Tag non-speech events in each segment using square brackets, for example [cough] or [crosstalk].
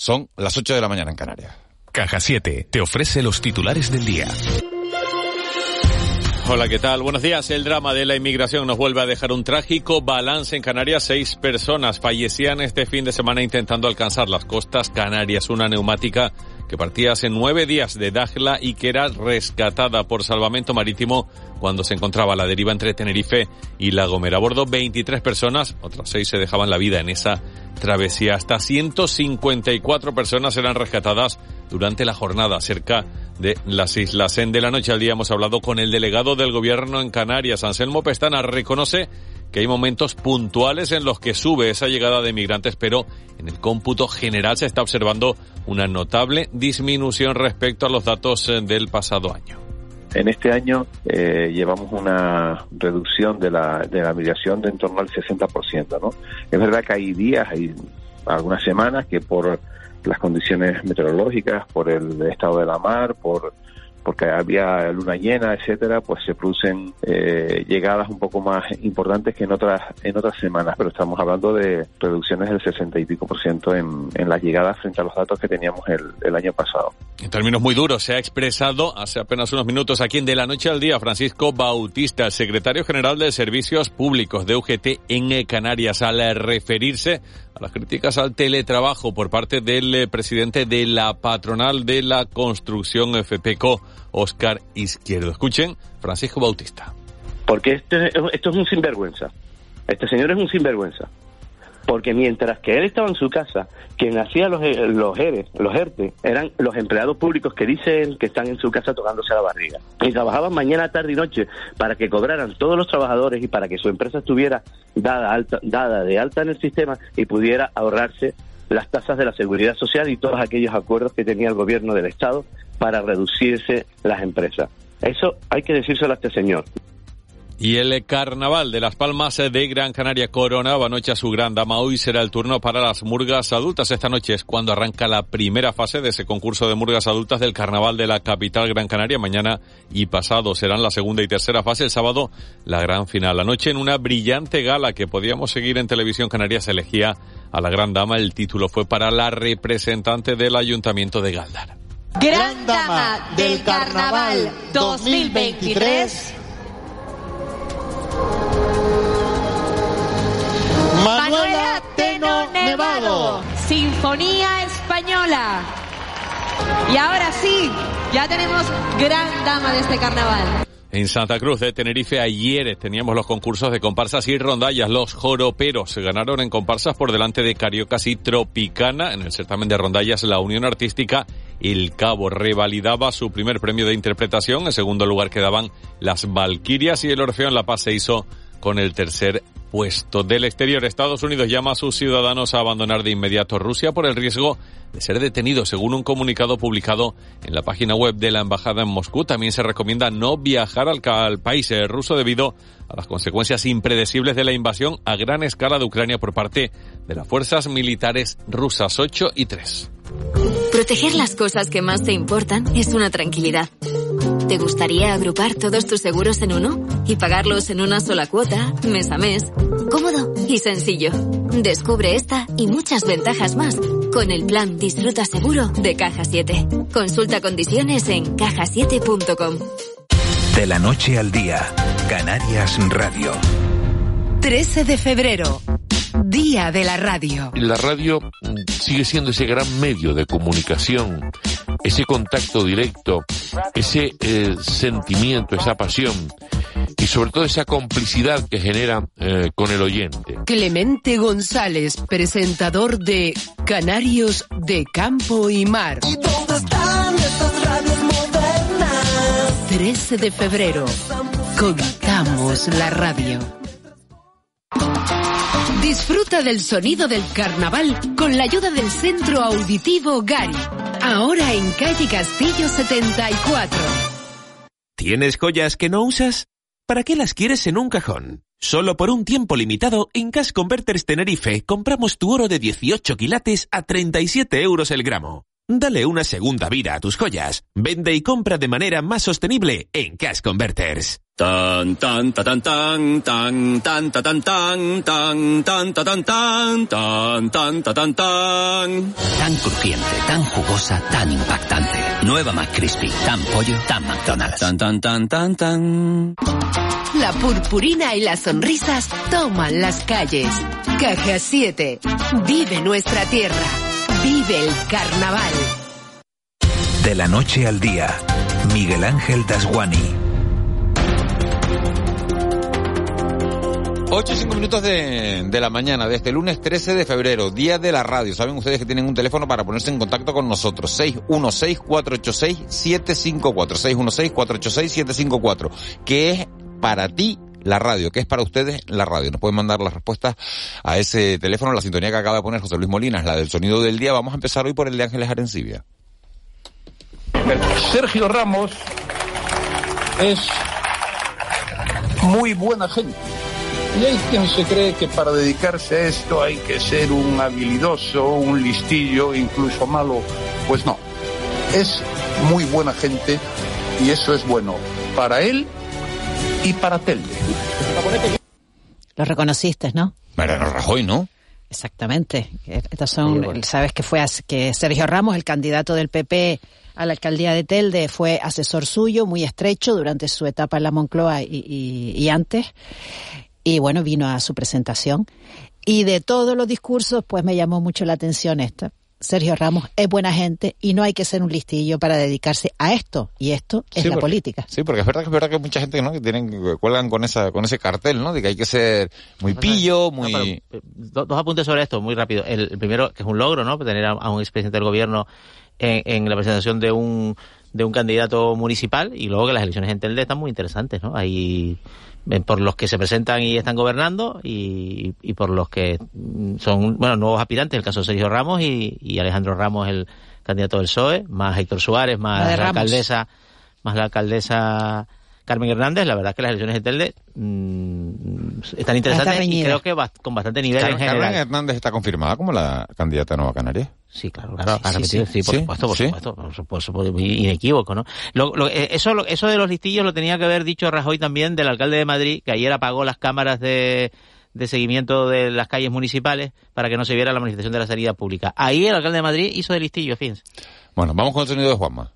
Son las 8 de la mañana en Canarias. Caja 7 te ofrece los titulares del día. Hola, ¿qué tal? Buenos días. El drama de la inmigración nos vuelve a dejar un trágico balance en Canarias. Seis personas fallecían este fin de semana intentando alcanzar las costas canarias. Una neumática que partía hace nueve días de Dajla y que era rescatada por salvamento marítimo cuando se encontraba a la deriva entre Tenerife y La Gomera. A bordo 23 personas, otras seis se dejaban la vida en esa travesía. Hasta 154 personas eran rescatadas durante la jornada cerca de las islas. En de la noche al día hemos hablado con el delegado del gobierno en Canarias, Anselmo Pestana, reconoce que hay momentos puntuales en los que sube esa llegada de migrantes, pero en el cómputo general se está observando una notable disminución respecto a los datos eh, del pasado año. En este año eh, llevamos una reducción de la, de la migración de en torno al 60%. ¿no? Es verdad que hay días, hay algunas semanas que por las condiciones meteorológicas, por el estado de la mar, por porque había luna llena, etcétera, pues se producen eh, llegadas un poco más importantes que en otras en otras semanas, pero estamos hablando de reducciones del 60 y pico por ciento en, en las llegadas frente a los datos que teníamos el, el año pasado. En términos muy duros, se ha expresado hace apenas unos minutos aquí en De la Noche al Día Francisco Bautista, secretario general de Servicios Públicos de UGT en Canarias, al referirse a las críticas al teletrabajo por parte del eh, presidente de la patronal de la construcción FPCO, Oscar Izquierdo. Escuchen, Francisco Bautista. Porque este, esto es un sinvergüenza. Este señor es un sinvergüenza. Porque mientras que él estaba en su casa, quien hacía los, eh, los ERE, los ERTE, eran los empleados públicos que dice él que están en su casa tocándose la barriga. Y trabajaban mañana, tarde y noche para que cobraran todos los trabajadores y para que su empresa estuviera dada, alta, dada de alta en el sistema y pudiera ahorrarse las tasas de la seguridad social y todos aquellos acuerdos que tenía el gobierno del Estado para reducirse las empresas. Eso hay que decírselo a este señor. Y el carnaval de Las Palmas de Gran Canaria coronaba anoche a su gran dama. Hoy será el turno para las murgas adultas. Esta noche es cuando arranca la primera fase de ese concurso de murgas adultas del carnaval de la capital Gran Canaria. Mañana y pasado serán la segunda y tercera fase. El sábado la gran final. Anoche en una brillante gala que podíamos seguir en televisión canaria se elegía a la gran dama. El título fue para la representante del ayuntamiento de Galdar. Gran dama del carnaval 2023. Manuela Teno Nevado. Sinfonía Española. Y ahora sí, ya tenemos gran dama de este carnaval. En Santa Cruz de Tenerife ayer teníamos los concursos de comparsas y rondallas. Los joroperos se ganaron en comparsas por delante de Cariocas y Tropicana. En el certamen de rondallas la Unión Artística El Cabo revalidaba su primer premio de interpretación. En segundo lugar quedaban las Valquirias y el Orfeo en La Paz se hizo con el tercer puesto. Del exterior, Estados Unidos llama a sus ciudadanos a abandonar de inmediato Rusia por el riesgo de ser detenido, según un comunicado publicado en la página web de la Embajada en Moscú. También se recomienda no viajar al, al país eh, ruso debido a las consecuencias impredecibles de la invasión a gran escala de Ucrania por parte de las fuerzas militares rusas 8 y 3. Proteger las cosas que más te importan es una tranquilidad. ¿Te gustaría agrupar todos tus seguros en uno y pagarlos en una sola cuota, mes a mes? Cómodo y sencillo. Descubre esta y muchas ventajas más con el plan Disfruta Seguro de Caja 7. Consulta condiciones en cajasiete.com. De la noche al día, Canarias Radio. 13 de febrero, Día de la Radio. La radio sigue siendo ese gran medio de comunicación, ese contacto directo, ese eh, sentimiento, esa pasión y sobre todo esa complicidad que genera eh, con el oyente. Clemente González, presentador de Canarios de Campo y Mar. 13 de febrero, contamos la radio. Disfruta del sonido del carnaval con la ayuda del Centro Auditivo Gari. Ahora en calle Castillo 74. ¿Tienes joyas que no usas? ¿Para qué las quieres en un cajón? Solo por un tiempo limitado, en Cash Converters Tenerife compramos tu oro de 18 quilates a 37 euros el gramo. Dale una segunda vida a tus joyas. Vende y compra de manera más sostenible en Cash Converters. Tan tan ta tan tan tan tan ta tan tan tan tan ta tan tan tan tan ta tan tan Tan crujiente, tan jugosa, tan impactante. Nueva McCrispy, tan pollo, tan McDonald's. Tan tan tan tan tan. La purpurina y las sonrisas toman las calles. Caja 7. Vive nuestra tierra. Vive el carnaval. De la noche al día, Miguel Ángel Dasguani. 8 y 5 minutos de, de, la mañana de este lunes 13 de febrero, día de la radio. Saben ustedes que tienen un teléfono para ponerse en contacto con nosotros. 616-486-754. 616-486-754. Que es para ti la radio, que es para ustedes la radio. Nos pueden mandar las respuestas a ese teléfono. La sintonía que acaba de poner José Luis Molina es la del sonido del día. Vamos a empezar hoy por el de Ángeles Arencibia. Sergio Ramos es muy buena gente. Y hay quien se cree que para dedicarse a esto hay que ser un habilidoso, un listillo, incluso malo. Pues no. Es muy buena gente y eso es bueno para él y para Telde. Lo reconociste, ¿no? Mariano Rajoy, ¿no? Exactamente. Estos son, sabes que fue que Sergio Ramos, el candidato del PP a la alcaldía de Telde, fue asesor suyo, muy estrecho durante su etapa en la Moncloa y, y, y antes y bueno, vino a su presentación. Y de todos los discursos, pues me llamó mucho la atención esta. Sergio Ramos es buena gente y no hay que ser un listillo para dedicarse a esto y esto es sí, la porque, política. Sí, porque es verdad que es verdad que hay mucha gente ¿no? que tienen que cuelgan con esa con ese cartel, ¿no? De que hay que ser muy pillo, muy no, pero, dos, dos, apuntes sobre esto muy rápido. El, el, primero que es un logro, ¿no? Tener a, a un expresidente del gobierno en, en, la presentación de un de un candidato municipal y luego que las elecciones en Telde están muy interesantes, ¿no? Hay por los que se presentan y están gobernando y, y, por los que son bueno nuevos aspirantes, el caso de Sergio Ramos y, y Alejandro Ramos, el candidato del PSOE, más Héctor Suárez, más la, la alcaldesa, más la alcaldesa Carmen Hernández, la verdad es que las elecciones de Telde mmm, están interesantes y creo que va, con bastante nivel Car en general. Carmen Hernández está confirmada como la candidata a Nueva Canaria. Sí, claro, claro, sí, sí, sí, por supuesto, por supuesto, por supuesto, por supuesto, inequívoco, ¿no? Lo, lo, eso, lo, eso de los listillos lo tenía que haber dicho Rajoy también del alcalde de Madrid, que ayer apagó las cámaras de, de seguimiento de las calles municipales para que no se viera la manifestación de la sanidad pública. Ahí el alcalde de Madrid hizo de listillo, fíjense. Bueno, vamos con el sonido de Juanma.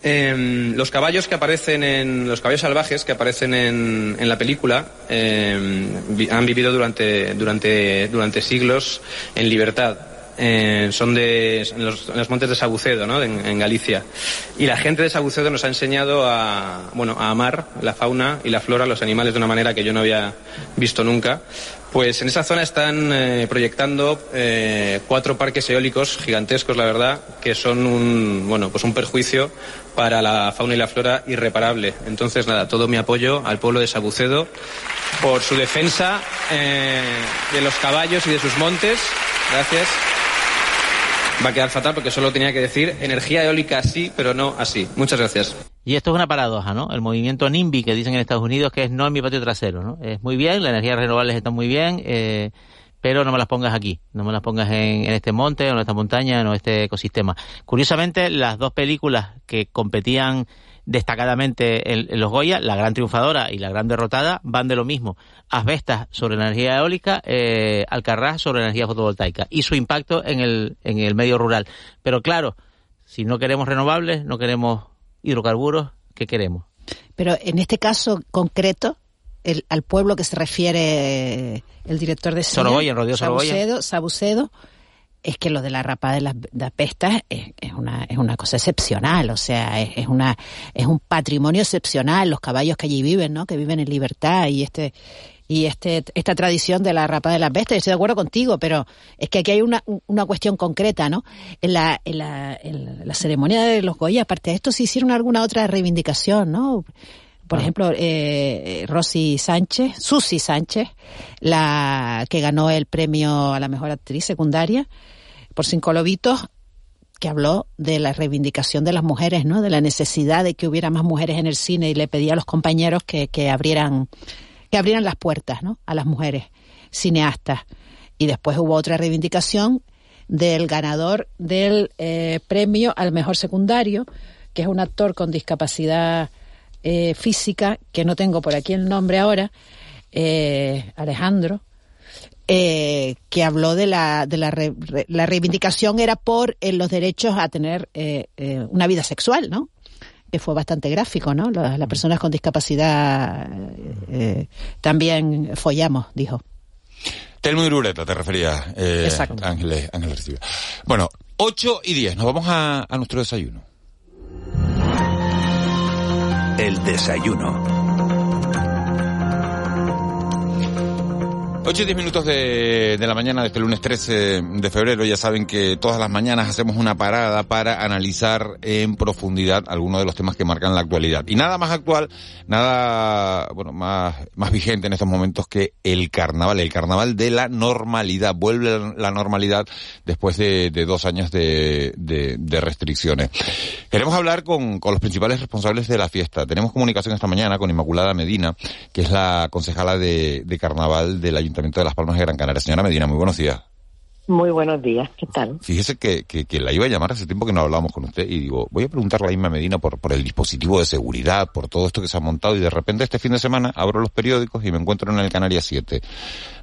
Eh, los caballos que aparecen en los caballos salvajes que aparecen en, en la película vi, han vivido durante durante durante siglos en libertad eh, son de en los, en los, montes de Sabucedo, ¿no? En, en, Galicia. Y la gente de Sabucedo nos ha enseñado a, bueno, a amar la fauna y la flora, los animales de una manera que yo no había visto nunca. Pues en esa zona están eh, proyectando eh, cuatro parques eólicos gigantescos, la verdad, que son un, bueno, pues un perjuicio para la fauna y la flora irreparable. Entonces, nada, todo mi apoyo al pueblo de Sabucedo por su defensa eh, de los caballos y de sus montes. Gracias va a quedar fatal porque solo tenía que decir energía eólica sí, pero no así. Muchas gracias. Y esto es una paradoja, ¿no? El movimiento NIMBY que dicen en Estados Unidos que es no en mi patio trasero, ¿no? Es muy bien, las energías renovables están muy bien, eh, pero no me las pongas aquí, no me las pongas en, en este monte, o en esta montaña, o en este ecosistema. Curiosamente, las dos películas que competían destacadamente en, los Goya, la gran triunfadora y la gran derrotada van de lo mismo. Asbestas sobre la energía eólica, eh, Alcarrás sobre energía fotovoltaica y su impacto en el, en el medio rural. Pero claro, si no queremos renovables, no queremos hidrocarburos, ¿qué queremos? Pero en este caso concreto, el, al pueblo que se refiere el director de Sorogoyen, Rodrigo Sabucedo, Sabucedo es que lo de la rapada de las, de pestas es, una es una cosa excepcional, o sea, es, una es un patrimonio excepcional, los caballos que allí viven, ¿no? Que viven en libertad y este y este esta tradición de la rapada de las bestas, estoy de acuerdo contigo, pero es que aquí hay una, una cuestión concreta, ¿no? En la, en la, en la ceremonia de los Goya, aparte de esto, se hicieron alguna otra reivindicación, ¿no? Por ejemplo, eh, Rosy Sánchez, Susi Sánchez, la que ganó el premio a la mejor actriz secundaria por Cinco Lobitos, que habló de la reivindicación de las mujeres, ¿no? De la necesidad de que hubiera más mujeres en el cine y le pedía a los compañeros que, que abrieran que abrieran las puertas, ¿no? A las mujeres cineastas. Y después hubo otra reivindicación del ganador del eh, premio al mejor secundario, que es un actor con discapacidad eh, física, que no tengo por aquí el nombre ahora, eh, Alejandro, eh, que habló de la, de la, la reivindicación era por los derechos a tener una vida sexual, ¿no? Que fue bastante gráfico, ¿no? Las, las personas con discapacidad también follamos, dijo. Telmo y Ruleta, te refería, eh, Exacto. Ángeles, Ángeles. Bueno, 8 y 10, nos vamos a, a nuestro desayuno. El desayuno. 8 y 10 minutos de, de la mañana de este lunes 13 de febrero. Ya saben que todas las mañanas hacemos una parada para analizar en profundidad algunos de los temas que marcan la actualidad. Y nada más actual, nada, bueno, más, más vigente en estos momentos que el carnaval, el carnaval de la normalidad. Vuelve la normalidad después de, dos años de, de, de restricciones. Queremos hablar con, con los principales responsables de la fiesta. Tenemos comunicación esta mañana con Inmaculada Medina, que es la concejala de, de carnaval del Ayuntamiento de Las Palmas de Gran Canaria. Señora Medina, muy buenos días. Muy buenos días, ¿qué tal? Fíjese que, que, que la iba a llamar hace tiempo que no hablábamos con usted y digo, voy a preguntarle a Inma Medina por, por el dispositivo de seguridad, por todo esto que se ha montado y de repente este fin de semana abro los periódicos y me encuentro en el Canarias 7.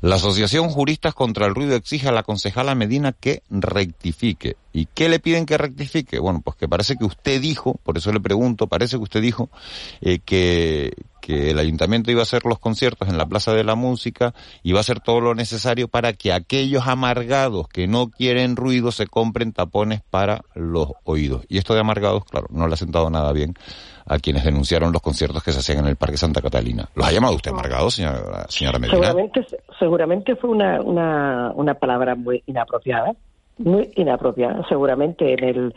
La Asociación Juristas contra el Ruido exige a la concejala Medina que rectifique. ¿Y qué le piden que rectifique? Bueno, pues que parece que usted dijo, por eso le pregunto, parece que usted dijo eh, que, que el ayuntamiento iba a hacer los conciertos en la Plaza de la Música va a hacer todo lo necesario para que aquellos amargados que no quieren ruido se compren tapones para los oídos. Y esto de amargados, claro, no le ha sentado nada bien a quienes denunciaron los conciertos que se hacían en el Parque Santa Catalina. ¿Los ha llamado usted amargados, señora, señora Medina? Seguramente, fue una palabra muy inapropiada, muy inapropiada. Seguramente en el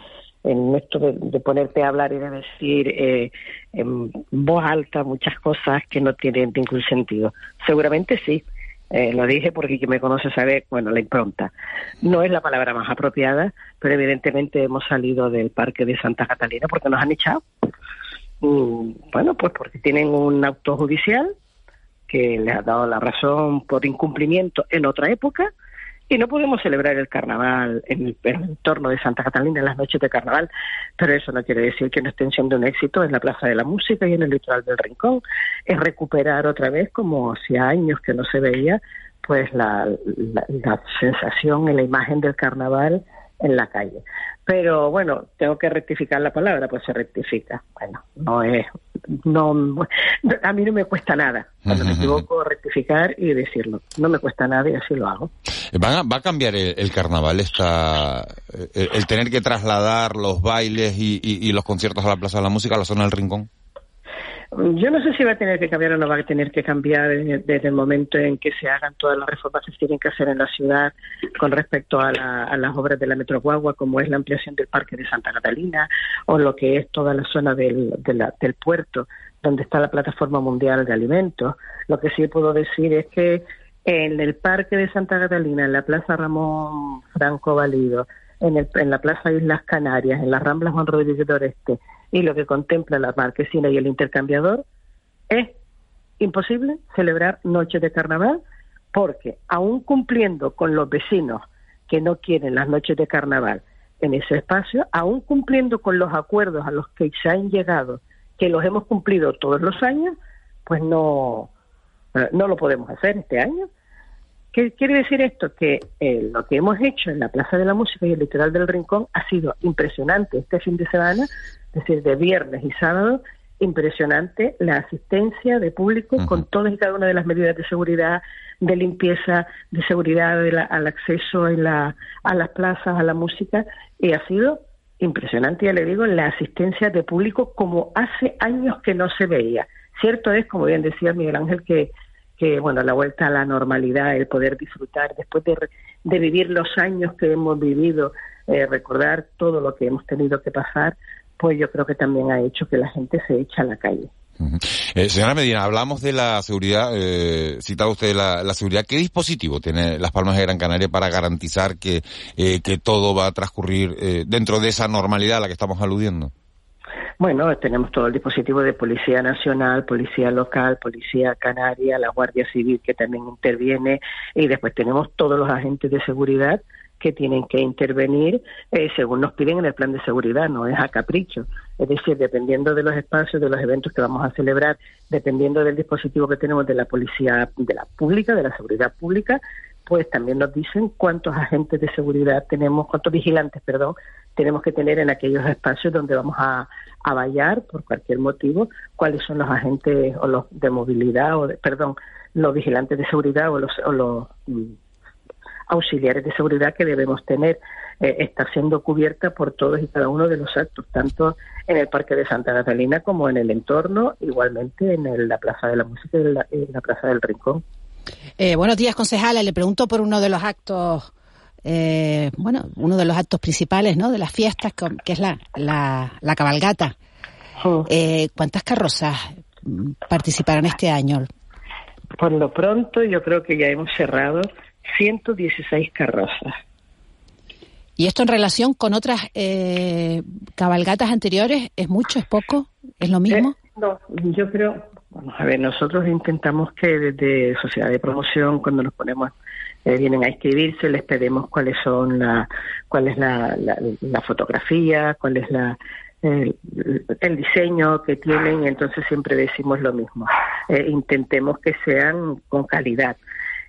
en esto de, ponerte a hablar y de decir eh, en voz alta muchas cosas que no tienen ningún sentido. Seguramente sí. Eh, lo dije porque quien me conoce sabe, bueno, la impronta. No es la palabra más apropiada, pero evidentemente hemos salido del parque de Santa Catalina porque nos han echado. Mm, bueno, pues porque tienen un auto judicial que les ha dado la razón por incumplimiento en otra época y no podemos celebrar el carnaval en el, en el entorno de Santa Catalina en las noches de carnaval, pero eso no quiere decir que no estén siendo un éxito en la Plaza de la Música y en el litoral del Rincón. Es recuperar otra vez, como hacía años que no se veía, pues la, la sensación y la imagen del carnaval en la calle. Pero bueno, tengo que rectificar la palabra, pues se rectifica. Bueno, no es, no, a mí no me cuesta nada. Cuando me [laughs] equivoco, rectificar y decirlo. No me cuesta nada y así lo hago. ¿Va a, va a cambiar el, el carnaval esta, el, el, tener que trasladar los bailes y, y, y los conciertos a la Plaza de la Música, a la zona del Rincón? Yo no sé si va a tener que cambiar o no va a tener que cambiar desde el momento en que se hagan todas las reformas que se tienen que hacer en la ciudad con respecto a, la, a las obras de la Metro Guagua, como es la ampliación del Parque de Santa Catalina o lo que es toda la zona del, de del puerto donde está la Plataforma Mundial de Alimentos. Lo que sí puedo decir es que en el Parque de Santa Catalina, en la Plaza Ramón Franco Valido, en, el, en la Plaza Islas Canarias, en la Rambla Juan Rodríguez de Oreste y lo que contempla la marquesina y el intercambiador, es imposible celebrar noches de carnaval porque, aún cumpliendo con los vecinos que no quieren las noches de carnaval en ese espacio, aún cumpliendo con los acuerdos a los que se han llegado, que los hemos cumplido todos los años, pues no, no lo podemos hacer este año. ¿Qué quiere decir esto? Que eh, lo que hemos hecho en la Plaza de la Música y el Litoral del Rincón ha sido impresionante este fin de semana, es decir, de viernes y sábado, impresionante la asistencia de público uh -huh. con todas y cada una de las medidas de seguridad, de limpieza, de seguridad de la, al acceso en la, a las plazas, a la música, y ha sido impresionante, ya le digo, la asistencia de público como hace años que no se veía. Cierto es, como bien decía Miguel Ángel, que que bueno la vuelta a la normalidad el poder disfrutar después de, de vivir los años que hemos vivido eh, recordar todo lo que hemos tenido que pasar pues yo creo que también ha hecho que la gente se eche a la calle Eh, señora Medina, hablamos de la seguridad, eh, citaba usted la, la, seguridad. ¿Qué dispositivo tiene Las Palmas de Gran Canaria para garantizar que, eh, que todo va a transcurrir dentro de esa normalidad a la que estamos aludiendo? Bueno, tenemos todo el dispositivo de Policía Nacional, Policía Local, Policía Canaria, la Guardia Civil que también interviene y después tenemos todos los agentes de seguridad que tienen que intervenir eh, según nos piden en el plan de seguridad, no es a capricho. Es decir, dependiendo de los espacios, de los eventos que vamos a celebrar, dependiendo del dispositivo que tenemos de la policía, de la pública, de la seguridad pública, pues también nos dicen cuántos agentes de seguridad tenemos, cuántos vigilantes, perdón, tenemos que tener en aquellos espacios donde vamos a, a vallar por cualquier motivo, cuáles son los agentes o los de movilidad o, perdón, los vigilantes de seguridad o los, o los mm, auxiliares de seguridad que debemos tener. Eh, está siendo cubierta por todos y cada uno de los actos, tanto en el Parque de Santa Catalina como en el entorno, igualmente en el, la Plaza de la Música y en la, la Plaza del Rincón. Eh, buenos días, concejala. Le pregunto por uno de los actos, eh, bueno, uno de los actos principales, ¿no? De las fiestas, que es la, la, la cabalgata. Oh. Eh, ¿Cuántas carrozas participarán este año? Por lo pronto, yo creo que ya hemos cerrado 116 carrozas. ¿Y esto en relación con otras eh, cabalgatas anteriores? ¿Es mucho, es poco? ¿Es lo mismo? Eh, no, yo creo, Vamos a ver, nosotros intentamos que desde Sociedad de Promoción, cuando nos ponemos, eh, vienen a inscribirse, les pedimos cuáles son la, cuál es la, la, la fotografía, cuál es la, el, diseño que tienen, entonces siempre decimos lo mismo. Eh, intentemos que sean con calidad.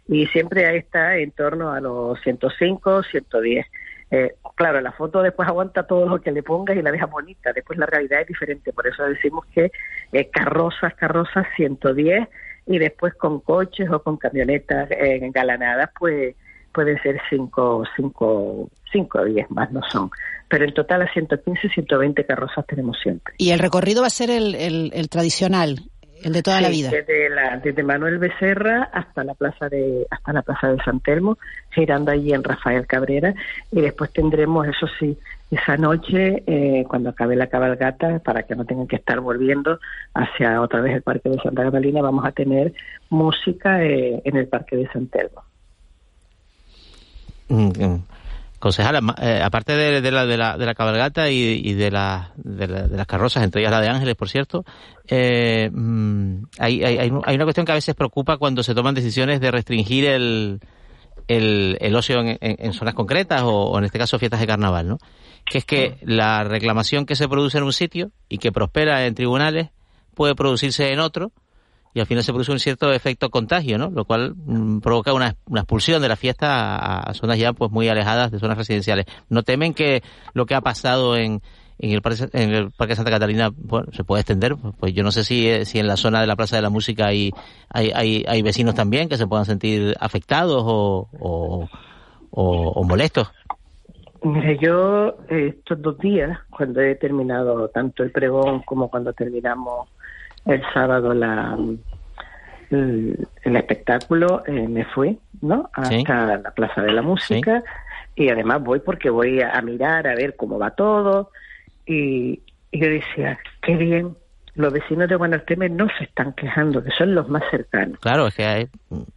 Y siempre ahí está en torno a los 105, 110. Eh, claro, la foto después aguanta todo lo que le pongas y la deja bonita, después la realidad es diferente, por eso decimos que eh, carrozas, carrozas 110 y después con coches o con camionetas eh, engalanadas, pues pueden ser 5 cinco, cinco o 10 más, no son. Pero en total a 115, 120 carrozas tenemos siempre. ¿Y el recorrido va a ser el, tradicional? El de toda sí, la vida. Desde, la, desde Manuel Becerra hasta la plaza de hasta la plaza de San Telmo, girando allí en Rafael Cabrera y después tendremos eso sí esa noche eh, cuando acabe la cabalgata para que no tengan que estar volviendo hacia otra vez el parque de Santa Catalina vamos a tener música eh, en el parque de San Telmo. Mm, Concejala, eh, aparte de, de, la, de, la, de la cabalgata y, y de, la, de, la, de las carrozas, entre ellas la de Ángeles, por cierto, eh, mm, hay, hay, hay una cuestión que a veces preocupa cuando se toman decisiones de restringir el, el, el ocio en, en, en, zonas concretas o, o, en este caso fiestas de carnaval, ¿no? Que es que la reclamación que se produce en un sitio y que prospera en tribunales puede producirse en otro y al final se produce un cierto efecto contagio, ¿no? Lo cual mmm, provoca una, una, expulsión de la fiesta a, zonas ya pues muy alejadas de zonas residenciales. ¿No temen que lo que ha pasado en, en el Parque, en el Parque Santa Catalina bueno, se puede extender? Pues yo no sé si, si en la zona de la Plaza de la Música hay, hay, hay, hay vecinos también que se puedan sentir afectados o, o, o, molestos. Yo eh, estos dos días, cuando he terminado tanto el pregón como cuando terminamos el sábado la el, el espectáculo eh, me fui no hasta sí. la plaza de la música sí. y además voy porque voy a, a, mirar a ver cómo va todo y, y, yo decía qué bien los vecinos de Guanarteme no se están quejando que son los más cercanos claro es que hay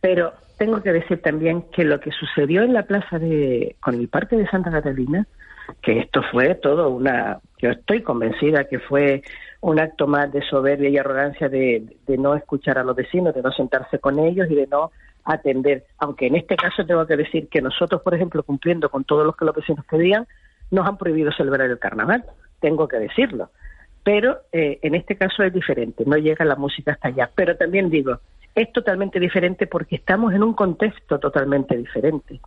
pero tengo que decir también que lo que sucedió en la plaza de con el parque de Santa Catalina que esto fue todo una yo estoy convencida que fue un acto más de soberbia y arrogancia de, no escuchar a los vecinos, de no sentarse con ellos y de no atender. Aunque en este caso tengo que decir que nosotros, por ejemplo, cumpliendo con todo lo que los vecinos pedían, nos han prohibido celebrar el carnaval. Tengo que decirlo. Pero eh, en este caso es diferente, no llega la música hasta allá. Pero también digo, es totalmente diferente porque estamos en un contexto totalmente diferente.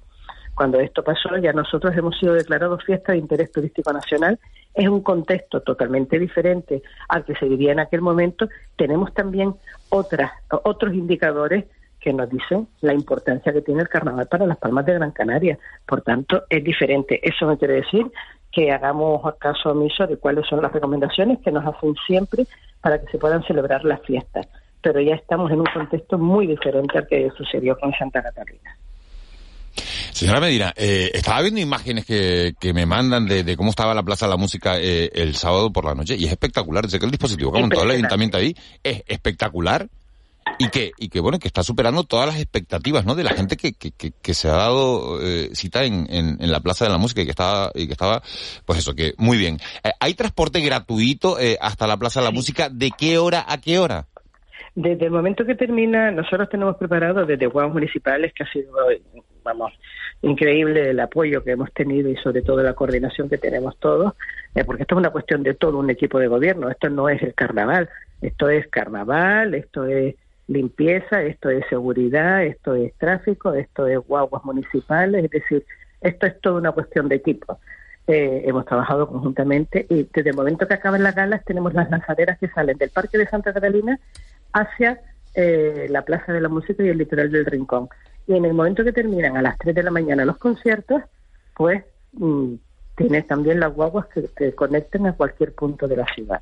Cuando esto pasó, ya nosotros hemos sido declarados fiesta de interés turístico nacional. Es un contexto totalmente diferente al que se vivía en aquel momento. Tenemos también otras, otros indicadores que nos dicen la importancia que tiene el carnaval para las Palmas de Gran Canaria. Por tanto, es diferente. Eso no quiere decir que hagamos caso omiso de cuáles son las recomendaciones que nos hacen siempre para que se puedan celebrar las fiestas. Pero ya estamos en un contexto muy diferente al que sucedió con Santa Catalina. Señora Medina, eh, estaba viendo imágenes que, que me mandan de, de cómo estaba la Plaza de la Música eh, el sábado por la noche y es espectacular. Sé que el dispositivo que ha montado el ayuntamiento ahí es espectacular y que, y que bueno, que está superando todas las expectativas, ¿no? De la gente que, que, que, que se ha dado eh, cita en, en, en la Plaza de la Música y que estaba, y que estaba, pues eso, que muy bien. Eh, ¿Hay transporte gratuito eh, hasta la Plaza de la Música? ¿De qué hora a qué hora? Desde el momento que termina, nosotros tenemos preparado desde guaguas municipales, que ha sido, vamos, increíble el apoyo que hemos tenido y sobre todo la coordinación que tenemos todos, eh, porque esto es una cuestión de todo un equipo de gobierno, esto no es el carnaval, esto es carnaval, esto es limpieza, esto es seguridad, esto es tráfico, esto es guaguas municipales, es decir, esto es toda una cuestión de equipo. Eh, hemos trabajado conjuntamente y desde el momento que acaban las galas tenemos las lanzaderas que salen del Parque de Santa Catalina hacia eh, la Plaza de la Música y el litoral del Rincón. Y en el momento que terminan a las 3 de la mañana los conciertos, pues mm, tienes también las guaguas que te conecten a cualquier punto de la ciudad.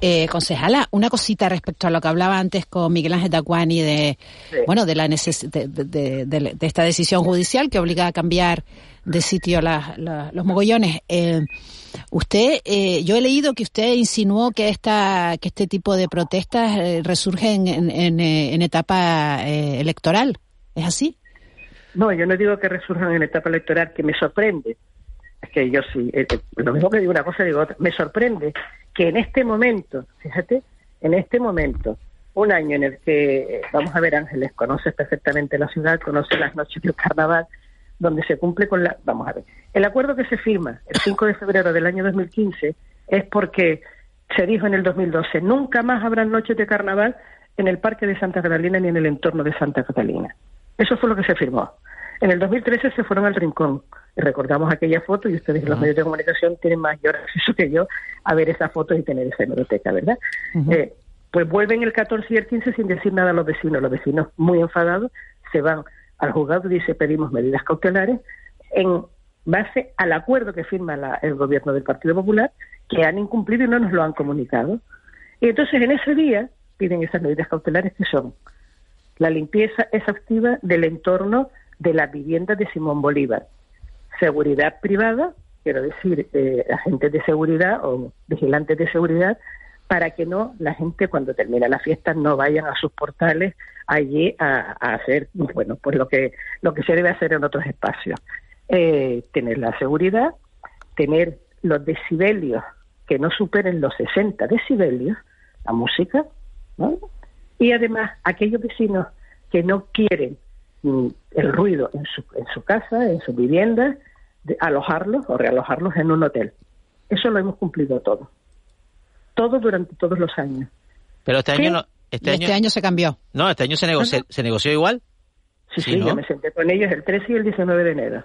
Eh, concejala, una cosita respecto a lo que hablaba antes con Miguel Ángel Dacuani de, bueno, de la neces de, de, de, de, esta decisión judicial que obliga a cambiar de sitio la, la, los mogollones. Eh, usted, eh, yo he leído que usted insinuó que esta, que este tipo de protestas eh, resurgen en, en, en etapa eh, electoral. ¿Es así? No, yo no digo que resurjan en etapa electoral, que me sorprende. Es que yo sí, eh, lo mismo que digo una cosa, digo otra. Me sorprende que en este momento, fíjate, en este momento, un año en el que, vamos a ver, Ángeles, conoces perfectamente la ciudad, conoces las noches del carnaval, donde se cumple con la... Vamos a ver, el acuerdo que se firma el 5 de febrero del año 2015 es porque se dijo en el 2012, nunca más habrá noches de carnaval en el Parque de Santa Catalina ni en el entorno de Santa Catalina. Eso fue lo que se firmó. En el 2013 se fueron al rincón. Recordamos aquella foto y ustedes en los medios de comunicación tienen mayor acceso [laughs] que yo a ver esa foto y tener esa hemeroteca, ¿verdad? Uh -huh. eh, pues vuelven el 14 y el 15 sin decir nada a los vecinos. Los vecinos, muy enfadados, se van al juzgado dice pedimos medidas cautelares en base al acuerdo que firma la, el gobierno del Partido Popular que han incumplido y no nos lo han comunicado. Y entonces en ese día piden esas medidas cautelares que son la limpieza exhaustiva del entorno de las viviendas de Simón Bolívar, seguridad privada, quiero decir, eh, agentes de seguridad o vigilantes de seguridad, para que no la gente cuando termina la fiesta no vayan a sus portales allí a, a hacer, bueno, pues lo que, lo que se debe hacer en otros espacios. Eh, tener la seguridad, tener los decibelios que no superen los 60 decibelios, la música, ¿no? y además aquellos vecinos que no quieren el ruido en su, en su casa, en su vivienda, de alojarlos o realojarlos en un hotel. Eso lo hemos cumplido todo. Todo durante todos los años. Pero este año no. Este, este año, año, se cambió. No, este año se, nego se, se, negoció igual. Sí, sí, sí ¿no? yo me senté con ellos el 13 y el 19 de enero.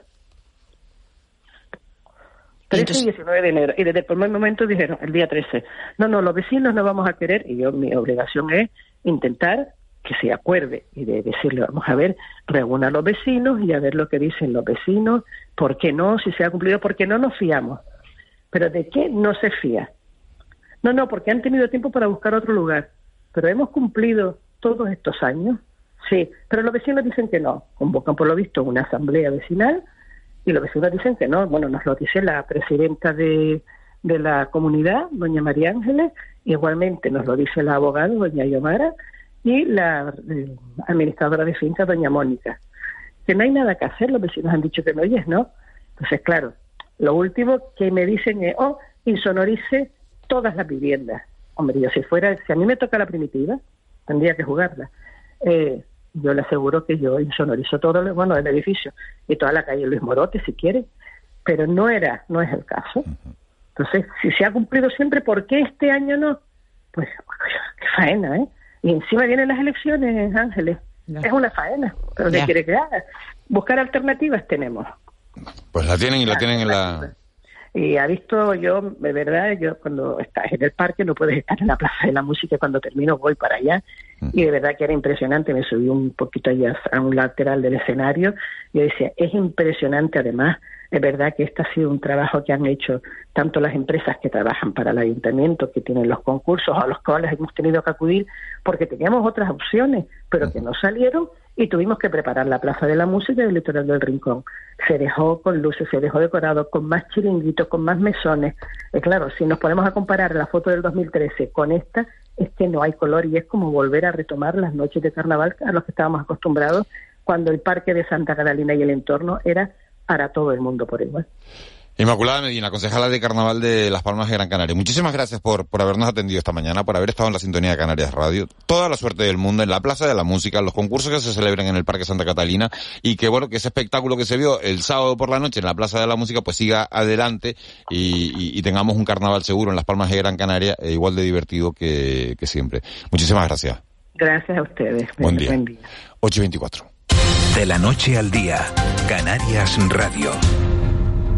13 Entonces... y 19 de enero. Y desde el primer momento dijeron, el día 13, no, no, los vecinos no vamos a querer, y yo mi obligación es intentar que se acuerde y de decirle, vamos a ver, reúna a los vecinos y a ver lo que dicen los vecinos, por qué no, si se ha cumplido, porque no nos fiamos. Pero ¿de qué no se fía? No, no, porque han tenido tiempo para buscar otro lugar. Pero hemos cumplido todos estos años, sí, pero los vecinos dicen que no. Convocan, por lo visto, una asamblea vecinal y los vecinos dicen que no. Bueno, nos lo dice la presidenta de, de la comunidad, doña María Ángeles, igualmente nos lo dice la abogada, doña Yomara, y la eh, administradora de finca, doña Mónica. Que no hay nada que hacer, los vecinos han dicho que no, y es no. Entonces, claro, lo último que me dicen es, oh, insonorice todas las viviendas. Hombre, yo si fuera, si a mí me toca la primitiva, tendría que jugarla. Eh, yo le aseguro que yo insonorizo todo, el, bueno, el edificio y toda la calle Luis Morote, si quiere, pero no era, no es el caso. Entonces, si se ha cumplido siempre, ¿por qué este año no? Pues, qué faena, ¿eh? Y encima vienen las elecciones, Ángeles. Ya. Es una faena, pero ¿qué quiere que haga? Buscar alternativas tenemos. Pues la tienen y la tienen en la... Y ha visto yo, de verdad, yo cuando estás en el parque no puedes estar en la Plaza de la Música, cuando termino voy para allá. Y de verdad que era impresionante, me subí un poquito allá a un lateral del escenario y yo decía, es impresionante además es verdad que este ha sido un trabajo que han hecho tanto las empresas que trabajan para el ayuntamiento, que tienen los concursos a los cuales hemos tenido que acudir, porque teníamos otras opciones, pero que no salieron y tuvimos que preparar la Plaza de la Música y el Litoral del Rincón. Se dejó con luces, se dejó decorado con más chiringuitos, con más mesones. Y claro, si nos ponemos a comparar la foto del 2013 con esta, es que no hay color y es como volver a retomar las noches de carnaval a los que estábamos acostumbrados cuando el Parque de Santa Catalina y el entorno era para todo el mundo por igual. Inmaculada Medina, concejala de Carnaval de Las Palmas de Gran Canaria. Muchísimas gracias por, por habernos atendido esta mañana, por haber estado en la sintonía de Canarias Radio. Toda la suerte del mundo en la Plaza de la Música, los concursos que se celebran en el Parque Santa Catalina y que bueno, que ese espectáculo que se vio el sábado por la noche en la Plaza de la Música pues siga adelante y, tengamos un carnaval seguro en Las Palmas de Gran Canaria e igual de divertido que, siempre. Muchísimas gracias. Gracias a ustedes. Buen día. Buen día. 8 y 24. De la noche al día, Canarias Radio.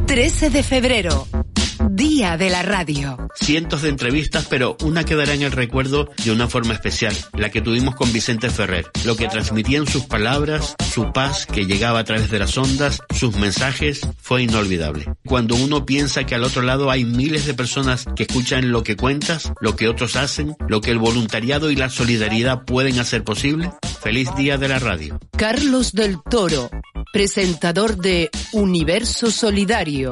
13 de febrero. Día de la Radio. Cientos de entrevistas, pero una quedará en el recuerdo de una forma especial, la que tuvimos con Vicente Ferrer. Lo que transmitían sus palabras, su paz que llegaba a través de las ondas, sus mensajes, fue inolvidable. Cuando uno piensa que al otro lado hay miles de personas que escuchan lo que cuentas, lo que otros hacen, lo que el voluntariado y la solidaridad pueden hacer posible, feliz día de la radio. Carlos del Toro, presentador de Universo Solidario.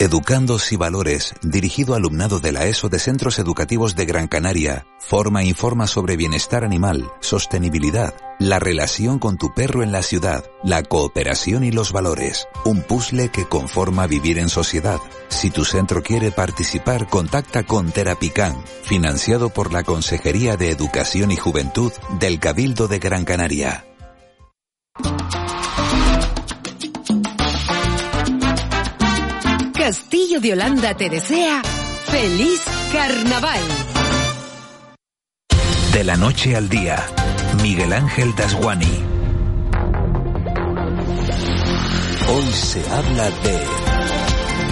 Educandos y Valores, dirigido alumnado de la ESO de Centros Educativos de Gran Canaria, forma e informa sobre bienestar animal, sostenibilidad, la relación con tu perro en la ciudad, la cooperación y los valores. Un puzzle que conforma vivir en sociedad. Si tu centro quiere participar, contacta con Terapican, financiado por la Consejería de Educación y Juventud del Cabildo de Gran Canaria. Castillo de Holanda te desea feliz carnaval. De la noche al día, Miguel Ángel Dasguani. Hoy se habla de...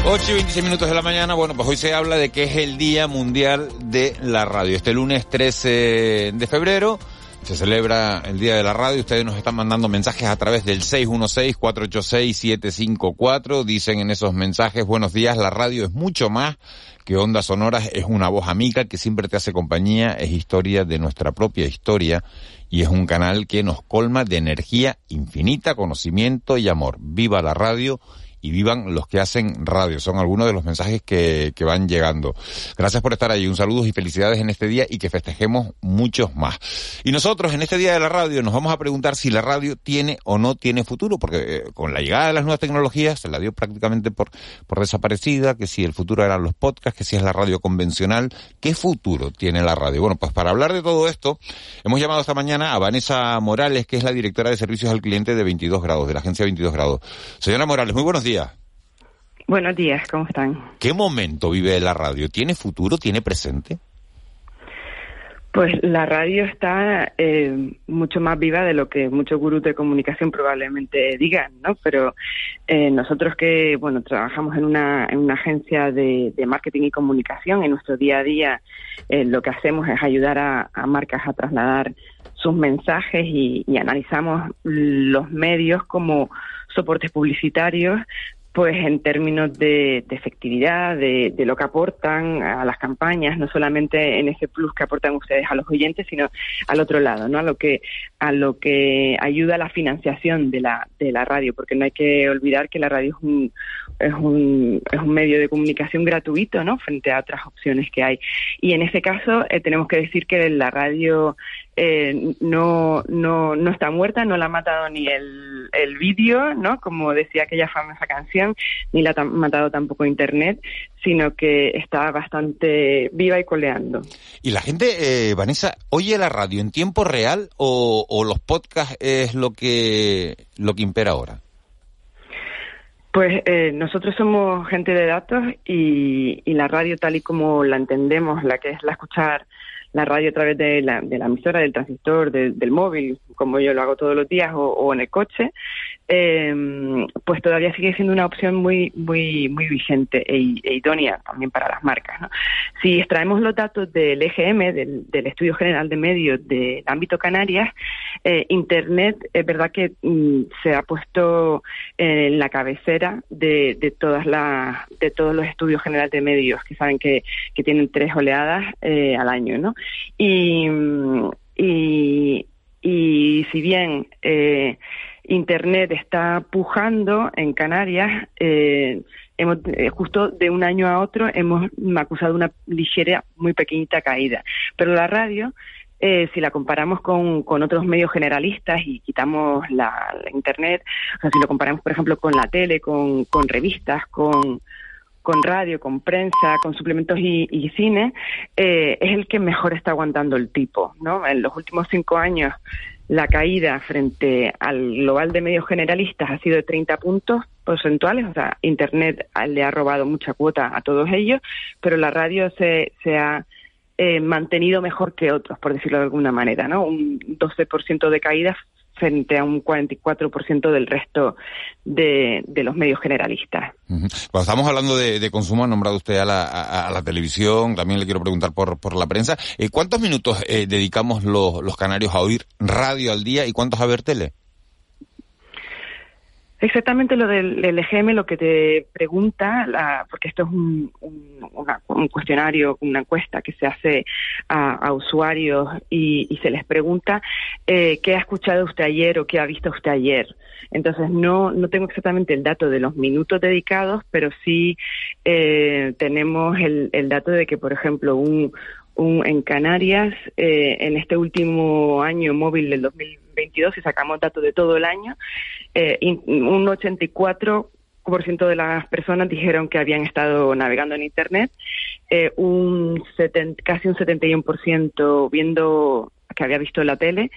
8 y 26 minutos de la mañana, bueno, pues hoy se habla de que es el Día Mundial de la Radio. Este lunes 13 de febrero se celebra el Día de la Radio. Ustedes nos están mandando mensajes a través del 616-486-754. Dicen en esos mensajes, buenos días, la radio es mucho más que ondas sonoras, es una voz amiga que siempre te hace compañía, es historia de nuestra propia historia y es un canal que nos colma de energía infinita, conocimiento y amor. Viva la radio y vivan los que hacen radio. Son algunos de los mensajes que, que van llegando. Gracias por estar ahí. Un saludo y felicidades en este día y que festejemos muchos más. Y nosotros en este día de la radio nos vamos a preguntar si la radio tiene o no tiene futuro, porque eh, con la llegada de las nuevas tecnologías se la dio prácticamente por, por desaparecida, que si el futuro eran los podcasts, que si es la radio convencional, ¿qué futuro tiene la radio? Bueno, pues para hablar de todo esto, hemos llamado esta mañana a Vanessa Morales, que es la directora de servicios al cliente de 22 grados, de la agencia 22 grados. Señora Morales, muy buenos días. Buenos días, ¿cómo están? ¿Qué momento vive la radio? ¿Tiene futuro? ¿Tiene presente? Pues la radio está eh, mucho más viva de lo que muchos gurús de comunicación probablemente digan, ¿no? Pero eh, nosotros que, bueno, trabajamos en una, en una agencia de, marketing y comunicación, en nuestro día a día eh, lo que hacemos es ayudar a, marcas a trasladar sus mensajes y, y analizamos los medios como soportes publicitarios pues en términos de, efectividad, de, lo que aportan a las campañas, no solamente en ese plus que aportan ustedes a los oyentes, sino al otro lado, ¿no? A lo que a lo que ayuda a la financiación de la de la radio, porque no hay que olvidar que la radio es un es un, es un medio de comunicación gratuito, ¿no? Frente a otras opciones que hay. Y en ese caso eh, tenemos que decir que la radio eh, no, no, no está muerta, no la ha matado ni el, el vídeo, ¿no? Como decía aquella famosa canción, ni la ha matado tampoco Internet, sino que está bastante viva y coleando. ¿Y la gente, eh, Vanessa, oye la radio en tiempo real o, o los podcasts es lo que, lo que impera ahora? Pues eh, nosotros somos gente de datos y, y, la radio tal y como la entendemos, la que es la escuchar la radio a través de la, de la emisora, del transistor, del móvil, como yo lo hago todos los días o, en el coche, eh, pues todavía sigue siendo una opción muy muy muy vigente e, e, idónea también para las marcas. ¿no? Si extraemos los datos del EGM, del, Estudio General de Medios del ámbito Canarias, eh, Internet es verdad que mm, se ha puesto en la cabecera de, todas las de todos los estudios generales de medios que saben que, que tienen tres oleadas eh, al año, ¿no? Y, y, y si bien eh, Internet está pujando en Canarias, eh, hemos, eh, justo de un año a otro hemos acusado una ligera, muy pequeñita caída. Pero la radio, eh, si la comparamos con, con, otros medios generalistas y quitamos la, Internet, o sea, si lo comparamos, por ejemplo, con la tele, con, con revistas, con, con radio, con prensa, con suplementos y, y cine, eh, es el que mejor está aguantando el tipo, ¿no? En los últimos cinco años la caída frente al global de medios generalistas ha sido de 30 puntos porcentuales, o sea, Internet le ha robado mucha cuota a todos ellos, pero la radio se, se ha eh, mantenido mejor que otros, por decirlo de alguna manera, ¿no? Un 12% de caída frente a un 44% del resto de, de, los medios generalistas. Cuando estamos hablando de, consumo, ha nombrado usted a la, televisión, también le quiero preguntar por, por la prensa. Eh, ¿Cuántos minutos eh, dedicamos los, los canarios a oír radio al día y cuántos a ver tele? Exactamente lo del, EGM, lo que te pregunta, la, porque esto es un, un, cuestionario, una encuesta que se hace a, usuarios y, se les pregunta eh, qué ha escuchado usted ayer o qué ha visto usted ayer. Entonces no, no tengo exactamente el dato de los minutos dedicados, pero sí eh, tenemos el, el dato de que, por ejemplo, un, en Canarias, eh, en este último año móvil del 2022, si sacamos datos de todo el año, eh, un 84% de las personas dijeron que habían estado navegando en Internet, eh, un casi un 71% viendo que había visto la tele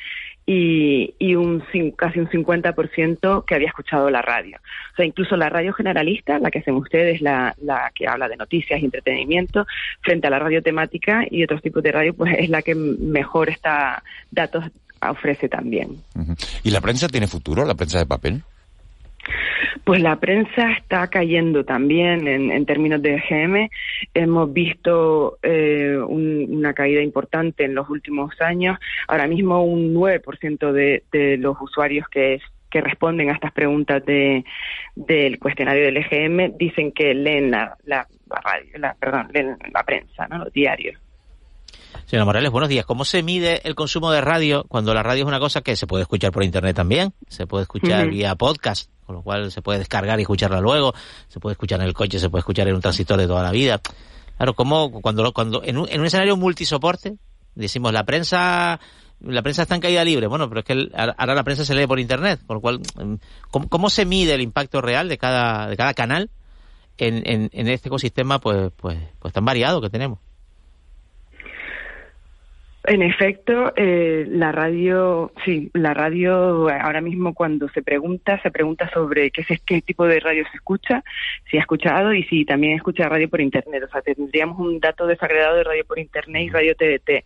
y, y un casi un 50% que había escuchado la radio. O sea, incluso la radio generalista, la que hacen ustedes, la, la que habla de noticias y entretenimiento, frente a la radio temática y otros tipos de radio, pues es la que mejor está datos ofrece también. ¿Y la prensa tiene futuro, la prensa de papel? Pues la prensa está cayendo también en, términos de EGM. Hemos visto eh, una caída importante en los últimos años. Ahora mismo un 9% de, de los usuarios que responden a estas preguntas de, del cuestionario del EGM dicen que leen la, la, radio, la, perdón, leen la prensa, ¿no? los diarios. Señora Morales, buenos días. ¿Cómo se mide el consumo de radio cuando la radio es una cosa que se puede escuchar por internet también? Se puede escuchar vía podcast, con lo cual se puede descargar y escucharla luego. Se puede escuchar en el coche, se puede escuchar en un transistor de toda la vida. Claro, ¿cómo cuando, cuando en un, en un escenario multisoporte decimos la prensa la prensa está en caída libre. Bueno, pero es que ahora la prensa se lee por internet, por lo cual, ¿cómo, cómo se mide el impacto real de cada, de cada canal en, en, en este ecosistema pues, pues, pues tan variado que tenemos? En efecto, eh, la radio, sí, la radio ahora mismo cuando se pregunta, se pregunta sobre qué, es, qué tipo de radio se escucha, si ha escuchado y si también escucha radio por Internet. O sea, tendríamos un dato desagregado de radio por Internet y radio TDT,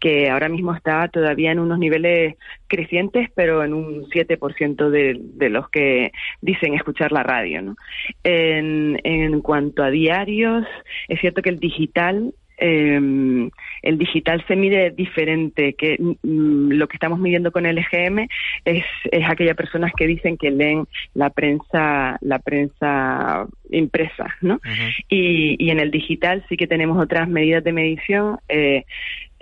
que ahora mismo está todavía en unos niveles crecientes, pero en un 7% de, de los que dicen escuchar la radio. ¿no? En, en cuanto a diarios, es cierto que el digital eh, el digital se mide diferente, que mm, lo que estamos midiendo con el EGM es, es aquellas personas que dicen que leen la prensa, la prensa impresa, ¿no? y, y en el digital sí que tenemos otras medidas de medición. Eh,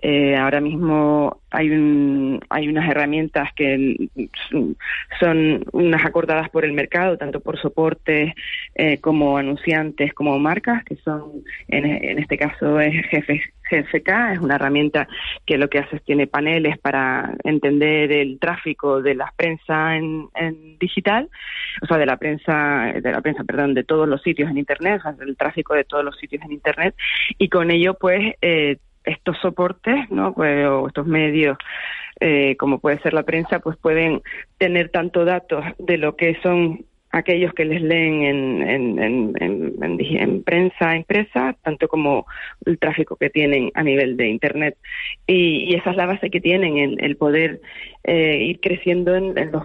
eh, ahora mismo hay, un, hay unas herramientas que son unas acordadas por el mercado, tanto por soportes eh, como anunciantes, como marcas, que son, en, en este caso es GFK, es una herramienta que lo que hace es tiene paneles para entender el tráfico de la prensa en, en digital, o sea, de la prensa, de la prensa, perdón, de todos los sitios en Internet, o sea, del tráfico de todos los sitios en Internet, y con ello, pues, eh, estos soportes, ¿no? Pues, o estos medios, eh, como puede ser la prensa, pues pueden tener tanto datos de lo que son aquellos que les leen en, en, en, en, en prensa impresa, tanto como el tráfico que tienen a nivel de Internet. Y, y esa es la base que tienen, el, el poder eh, ir creciendo en, en los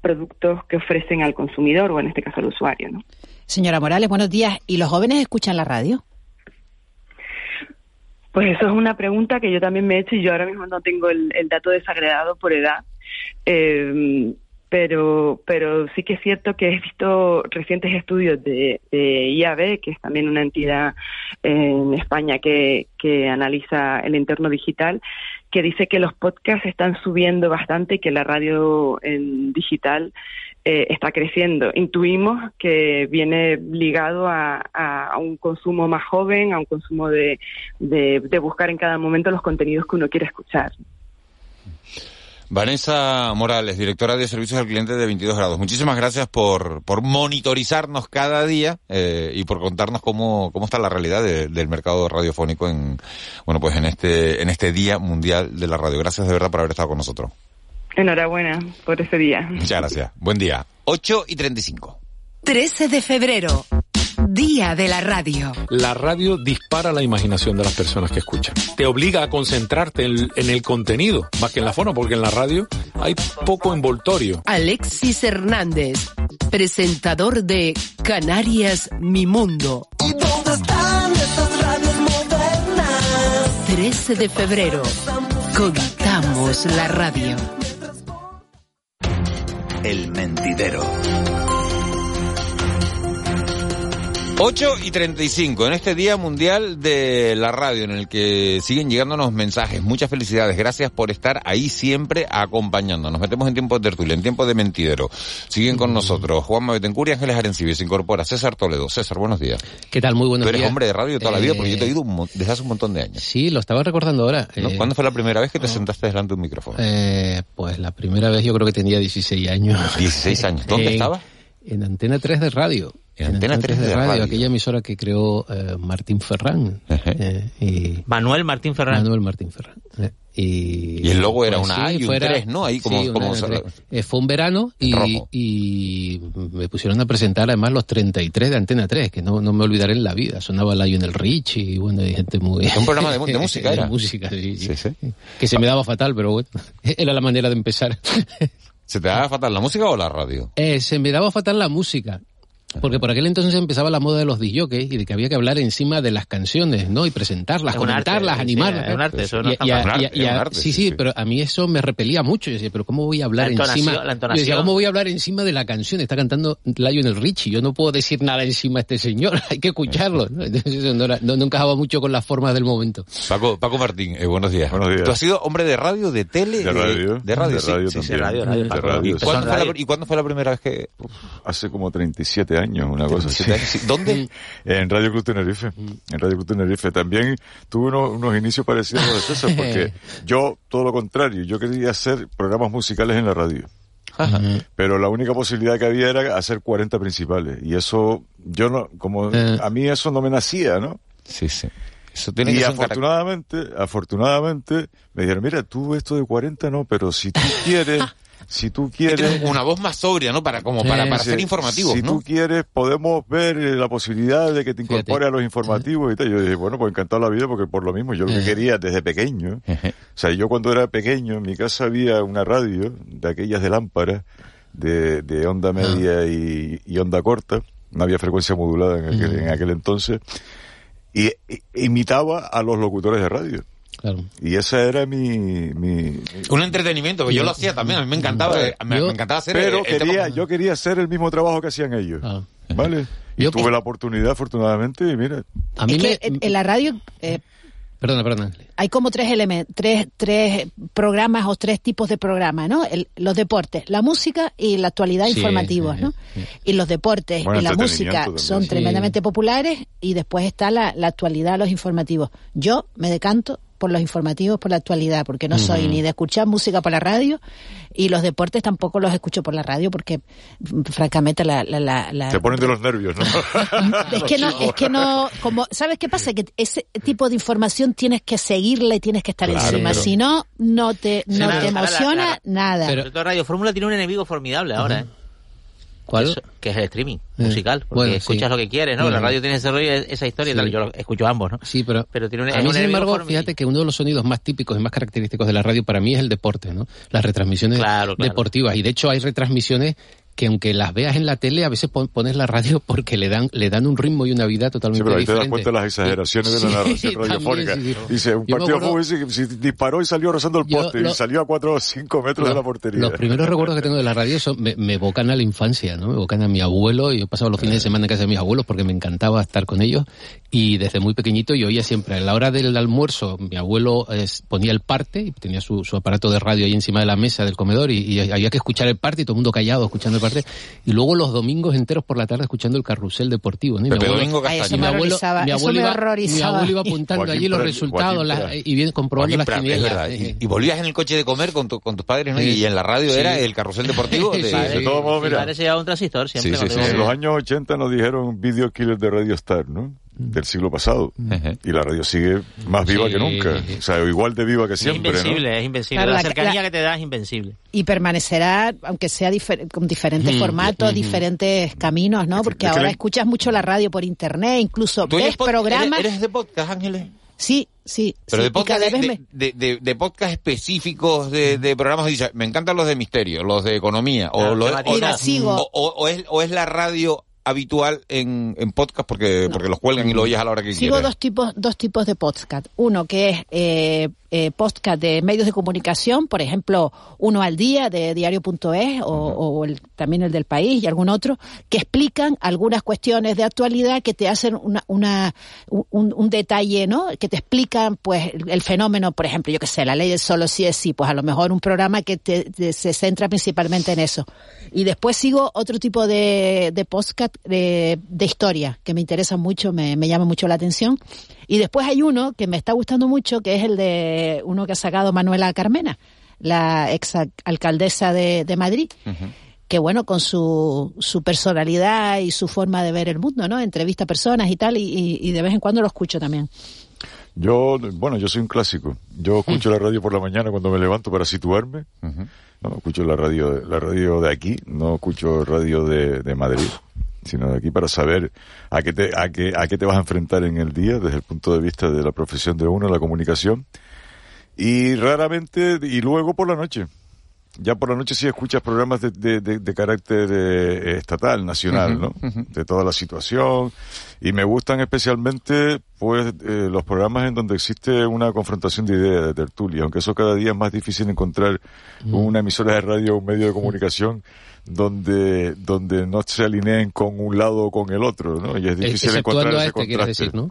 productos que ofrecen al consumidor o en este caso al usuario. ¿no? Señora Morales, buenos días. ¿Y los jóvenes escuchan la radio? Pues eso es una pregunta que yo también me he hecho y yo ahora mismo no tengo el, el dato desagregado por edad. Eh, pero, pero sí que es cierto que he visto recientes estudios de, de IAB, que es también una entidad en España que, que analiza el entorno digital, que dice que los podcasts están subiendo bastante y que la radio en digital eh, está creciendo. Intuimos que viene ligado a, un consumo más joven, a un consumo de, de, de buscar en cada momento los contenidos que uno quiere escuchar. Vanessa Morales, directora de Servicios al Cliente de 22 grados. Muchísimas gracias por, por monitorizarnos cada día eh, y por contarnos cómo, cómo está la realidad de, del mercado radiofónico en, bueno, pues en este, en este Día Mundial de la Radio. Gracias de verdad por haber estado con nosotros. Enhorabuena por ese día. Muchas gracias. Buen día. 8 y 35. 13 de febrero. Día de la radio. La radio dispara la imaginación de las personas que escuchan. Te obliga a concentrarte en, en, el contenido, más que en la forma, porque en la radio hay poco envoltorio. Alexis Hernández, presentador de Canarias Mi Mundo. ¿Y dónde están esas radios modernas? 13 de febrero. Contamos la radio. El mentidero. 8 y 35, en este Día Mundial de la Radio, en el que siguen llegándonos mensajes. Muchas felicidades, gracias por estar ahí siempre acompañándonos. Nos metemos en tiempo de tertulia, en tiempo de mentidero. Siguen con nosotros Juan Betancourt y Ángeles Arencibia. Se incorpora César Toledo. César, buenos días. ¿Qué tal? Muy buenos días. Tú eres días. hombre de radio toda la vida, porque yo te he oído un, desde hace un montón de años. Sí, lo estaba recordando ahora. ¿No? ¿Cuándo fue la primera vez que te sentaste delante de un micrófono? Eh, pues la primera vez yo creo que tenía 16 años. 16 años. ¿Dónde [laughs] en, estaba? En Antena 3 de radio. En Antena 3 de radio, aquella emisora que creó eh, Martín Ferrán. Eh, y Manuel Martín Ferrán. Manuel Martín Ferrán. Eh, y, y, el logo era pues, una A y un fuera, 3, ¿no? Ahí como, sí, como eh, fue un verano y, y, me pusieron a presentar además los 33 de Antena 3, que no, no me olvidaré en la vida. Sonaba Lionel Rich y bueno, hay gente muy... Un programa de, de [laughs] música de era. música, sí, sí, sí. Que se me daba fatal, pero bueno, [laughs] era la manera de empezar. [laughs] ¿Se te daba fatal la música o la radio? Eh, se me daba fatal la música. Porque por aquel entonces empezaba la moda de los disjockeys y de que había que hablar encima de las canciones, ¿no? Y presentarlas, es comentarlas, arte, animarlas. Es un arte, sí, sí, pero a mí eso me repelía mucho. Yo decía, pero ¿cómo voy a hablar encima? Yo decía, ¿cómo voy a hablar encima de la canción? Está cantando Lionel Richie. Yo no puedo decir nada encima de este señor. [laughs] Hay que escucharlo. ¿no? Entonces eso no, era, no, no, encajaba mucho con las formas del momento. Paco, Paco Martín, eh, buenos días. Buenos días. ¿Tú has sido hombre de radio, de tele? De radio. De, radio, de radio, sí, sí, sí, de radio, radio, radio, de radio. ¿Y, ¿cuándo fue la, ¿Y cuándo fue la primera vez que...? Hace como 37 años, una cosa así. ¿Dónde? [laughs] En Radio Cruz Tenerife. En Radio Cruz Tenerife. También tuve unos, unos inicios parecidos a los de César, porque [laughs] yo, todo lo contrario, yo quería hacer programas musicales en la radio. Ajá. Pero la única posibilidad que había era hacer 40 principales. Y eso, yo no, como Eh. a mí eso no me nacía, ¿no? Sí, sí. Eso tiene y que ser un afortunadamente, afortunadamente, me dijeron, mira, tú esto de 40 no, pero si tú quieres, [laughs] si tú quieres... Una voz más sobria, ¿no? Para, como para, para Sí, ser informativos, Si ¿no? tú quieres, podemos ver eh, la posibilidad de que te incorpores a los informativos y tal. Yo dije, bueno, pues encantado la vida porque por lo mismo, yo lo que quería desde pequeño, o sea, yo cuando era pequeño, en mi casa había una radio de aquellas de lámpara, de, de onda media y, y onda corta, no había frecuencia modulada en aquel, en aquel entonces, y, y- imitaba a los locutores de radio. Claro. Y ese era mi... mi Un entretenimiento, que yo lo hacía también, a mí me encantaba, me, me encantaba hacer pero el- el tema- quería, yo quería hacer el mismo trabajo que hacían ellos. ¿Vale? Y Yo- tuve la oportunidad, afortunadamente, y mira. A mí es me... que en, en la radio eh, Perdona, perdona. hay como tres elementos, tres, tres programas o tres tipos de programas, ¿no? El- los deportes, la música y la actualidad Sí, informativos, sí, ¿no? Y los deportes Bueno, y la música también. son Sí. tremendamente populares y después está la, la actualidad, los informativos. Yo me decanto por los informativos, por la actualidad, porque no soy ni de escuchar música por la radio y los deportes tampoco los escucho por la radio porque mm, francamente la, la, la, la- Se ponen de los nervios, ¿no? [laughs] es que no, es que no, como, ¿sabes qué pasa? Que ese tipo de información tienes que seguirla y tienes que estar Claro, encima. pero- Si no, no te, Sí, no te la- emociona la- nada. Sobre todo Radio Fórmula tiene un enemigo formidable ahora, ¿eh? ¿Cuál? que es el streaming Eh, musical, porque bueno, escuchas sí. lo que quieres, ¿no? Bueno. la radio tiene ese rollo, esa historia y Sí. tal. Yo lo escucho ambos, ¿no? Sí, pero, Pero tiene un, a mí, sin embargo, fíjate que uno de los sonidos más típicos y más característicos de la radio para mí es el deporte, ¿no? Las retransmisiones Claro, claro. deportivas. Y de hecho hay retransmisiones que aunque las veas en la tele, a veces pon- pones la radio porque le dan le dan un ritmo y una vida Sí, totalmente pero ahí te das diferente. cuenta de las exageraciones de la Sí, narración radiofónica. sí, sí. Dice, un Yo partido acuerdo- fútbol si disparó y salió rozando el poste lo- y salió a 4 o 5 metros de la portería. Los primeros recuerdos que tengo de la radio son, me, me evocan a la infancia, ¿no? Me evocan a mi abuelo. y Yo pasaba los fines de semana en casa de mis abuelos porque me encantaba estar con ellos. Y desde muy pequeñito yo oía siempre, a la hora del almuerzo, mi abuelo eh, ponía el parte y tenía su, su aparato de radio ahí encima de la mesa del comedor y, y había que escuchar el parte y todo el mundo callado escuchando el parte. Y luego los domingos enteros por la tarde escuchando el carrusel deportivo, ¿no? Y mi Pepe abuelo- Domingo Ay, eso mi me abuelo, horrorizaba, mi eso abuelo me iba, horrorizaba. mi abuelo iba apuntando Joaquín allí los Prat- resultados las- y bien comprobando Joaquín las Prat, es quinielas. verdad. Eh, Y, y volvías en el coche de comer con, tu- con tus padres, ¿no? Sí. Y en la radio Sí. era el carrusel deportivo. [laughs] de- Sí, De todos modos, Mi mira, padre se llevaba un transistor siempre. Sí, sí, cuando sí, íbamos- en los años 80 nos dijeron video killer de Radio Star, ¿no? Del siglo pasado. Y la radio sigue más viva Sí. que nunca. O sea, igual de viva que Es siempre, ¿no? invencible, es invencible. Claro, la, la- cercanía la- que te da es invencible. y permanecerá, aunque sea difer- con diferentes formatos, diferentes caminos, ¿no? Porque es que ahora escuchas mucho la radio por internet, incluso ¿Tú oyes ves programas. ¿Eres, eres de podcast, Ángeles? Sí, sí. Pero sí, de podcast, de, me- de, de- de podcast específicos de, de programas, dice, me encantan los de misterio, los de economía, o, Claro, lo- temática. o- Mira, sigo. o- o- o es, o es la radio habitual en, en podcast porque, porque los cuelgan y lo oyes a la hora que Sigo quieres. dos tipos, dos tipos de podcast. Uno que es eh, eh, podcast de medios de comunicación, por ejemplo, uno al día de diario.es o, o el- también el del país y algún otro, que explican algunas cuestiones de actualidad que te hacen una, una, un, un detalle, ¿no? Que te explican, pues, el, el fenómeno, por ejemplo, yo que sé, la ley del solo sí es sí, pues a lo mejor un programa que te- te- se centra principalmente en eso. Y después sigo otro tipo de, de podcast de, de historia, que me interesa mucho, me, me llama mucho la atención. Y después hay uno que me está gustando mucho, que es el de uno que ha sacado Manuela Carmena, la ex alcaldesa de, de Madrid, que bueno, con su, su personalidad y su forma de ver el mundo, ¿no? Entrevista a personas y tal, y, y- y de vez en cuando lo escucho también. Yo, bueno, yo soy un clásico. Yo escucho la radio por la mañana cuando me levanto para situarme. No, escucho la radio, la radio de aquí, no escucho radio de, de Madrid, sino de aquí para saber a qué te, a qué, a qué te vas a enfrentar en el día desde el punto de vista de la profesión de uno, la comunicación. Y raramente, y luego por la noche. Ya por la noche sí escuchas programas de, de, de- de carácter eh, estatal, nacional, ¿no? De toda la situación. Y me gustan especialmente, pues, eh, los programas en donde existe una confrontación de ideas, de tertulia, aunque eso cada día es más difícil encontrar una emisora de radio o un medio de comunicación donde, donde no se alineen con un lado o con el otro, ¿no? Y es difícil encontrar ese este, contraste. decir, ¿no?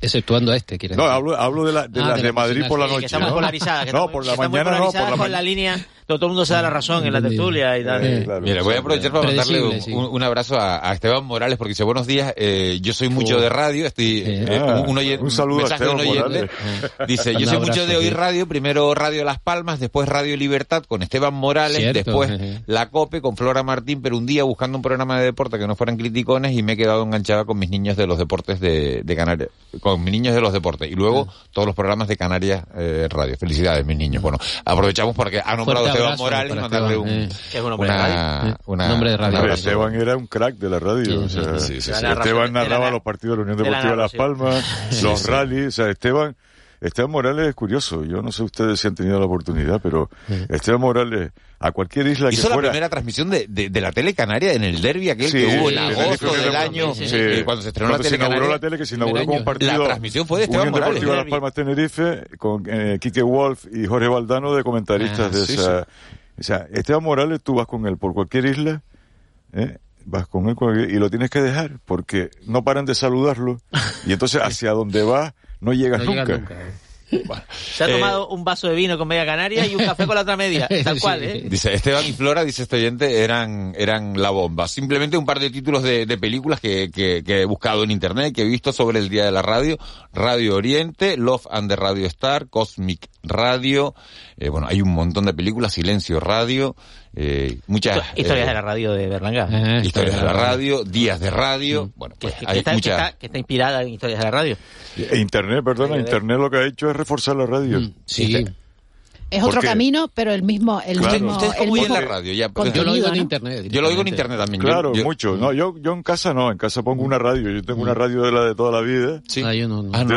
Exceptuando a este, quieres No, hablo, hablo de la de, Ah, las de de, la Madrid por la noche. que ¿no? polarizadas. Que no, estamos- por la mañana no, por la con la línea, todo el mundo se da la razón en la tertulia y tal. Eh, claro. Mira, voy a aprovechar para mandarle un, sí. abrazo a, a Esteban Morales porque dice buenos días, eh, yo soy mucho de radio, estoy eh, Ah, un, saludo a mensaje de un Esteban oyente. Morales. Dice, yo soy mucho de oír radio, primero Radio Las Palmas, después Radio Libertad con Esteban Morales, Cierto, después. La Cope con Flora Martín, pero un día buscando un programa de deporte que no fueran criticones y me he quedado enganchada con mis niños de los deportes de, de Canarias, con mis niños de los deportes y luego todos los programas de Canarias eh, Radio. Felicidades, mis niños. Bueno, aprovechamos porque ha nombrado Esteban Morales y para mandarle Esteban, un, eh. Que es un hombre de una, radio. una- Nombre de radio. Pero. Esteban era un crack de la radio. o sea, sí, sí, sí. Esteban narraba los partidos de la Unión de la Deportiva de Las. Palmas, los rallies. O sea, Esteban, Esteban Morales es curioso. Yo no sé ustedes si han tenido la oportunidad, pero Esteban Morales, a cualquier isla que Hizo la fuera. primera transmisión de, de, de la tele canaria en el derby aquel Sí, que hubo en agosto del año, sí, eh, cuando se estrenó Cuando la se tele inauguró canaria. la tele, que se inauguró con un partido. La transmisión fue de Esteban Unión Morales. Deportiva Las. Palmas Tenerife, con eh, Quique Wolf y Jorge Valdano de comentaristas Ah, de esa. O sea, Esteban Morales, tú vas con él por cualquier isla, ¿eh? vas con él y lo tienes que dejar porque no paran de saludarlo y entonces [laughs] hacia donde vas no llegas No llega nunca. nunca, eh. Se ha Eh, tomado un vaso de vino con media canaria y un café con la otra media. [laughs] Tal cual, ¿eh? Dice, Esteban y Flora, dice este oyente, eran, eran la bomba. Simplemente un par de títulos de, de películas que, que, que he buscado en internet, que he visto sobre el Día de la Radio. Radio Oriente, Love and the Radio Star, Cosmic Radio. Eh, bueno, hay un montón de películas, Silencio Radio, eh, muchas... Historias eh, de la radio de Berlanga. Ajá, Historias de la radio, días de radio. Bueno, Que, pues que hay está, que, está, que está inspirada en historias de la radio. E Internet, perdona, Internet lo que ha hecho es reforzar la radio. Mm, Sí. Es otro camino, pero el mismo, el mismo, el mismo la radio, ya, contenido, Yo lo oigo en internet. Yo lo oigo en internet también. Claro, yo- mucho. No, yo, yo en casa no, en casa pongo una radio. Yo tengo una radio de la de toda la vida. Sí. Ah, yo no, no. Ah, no, yo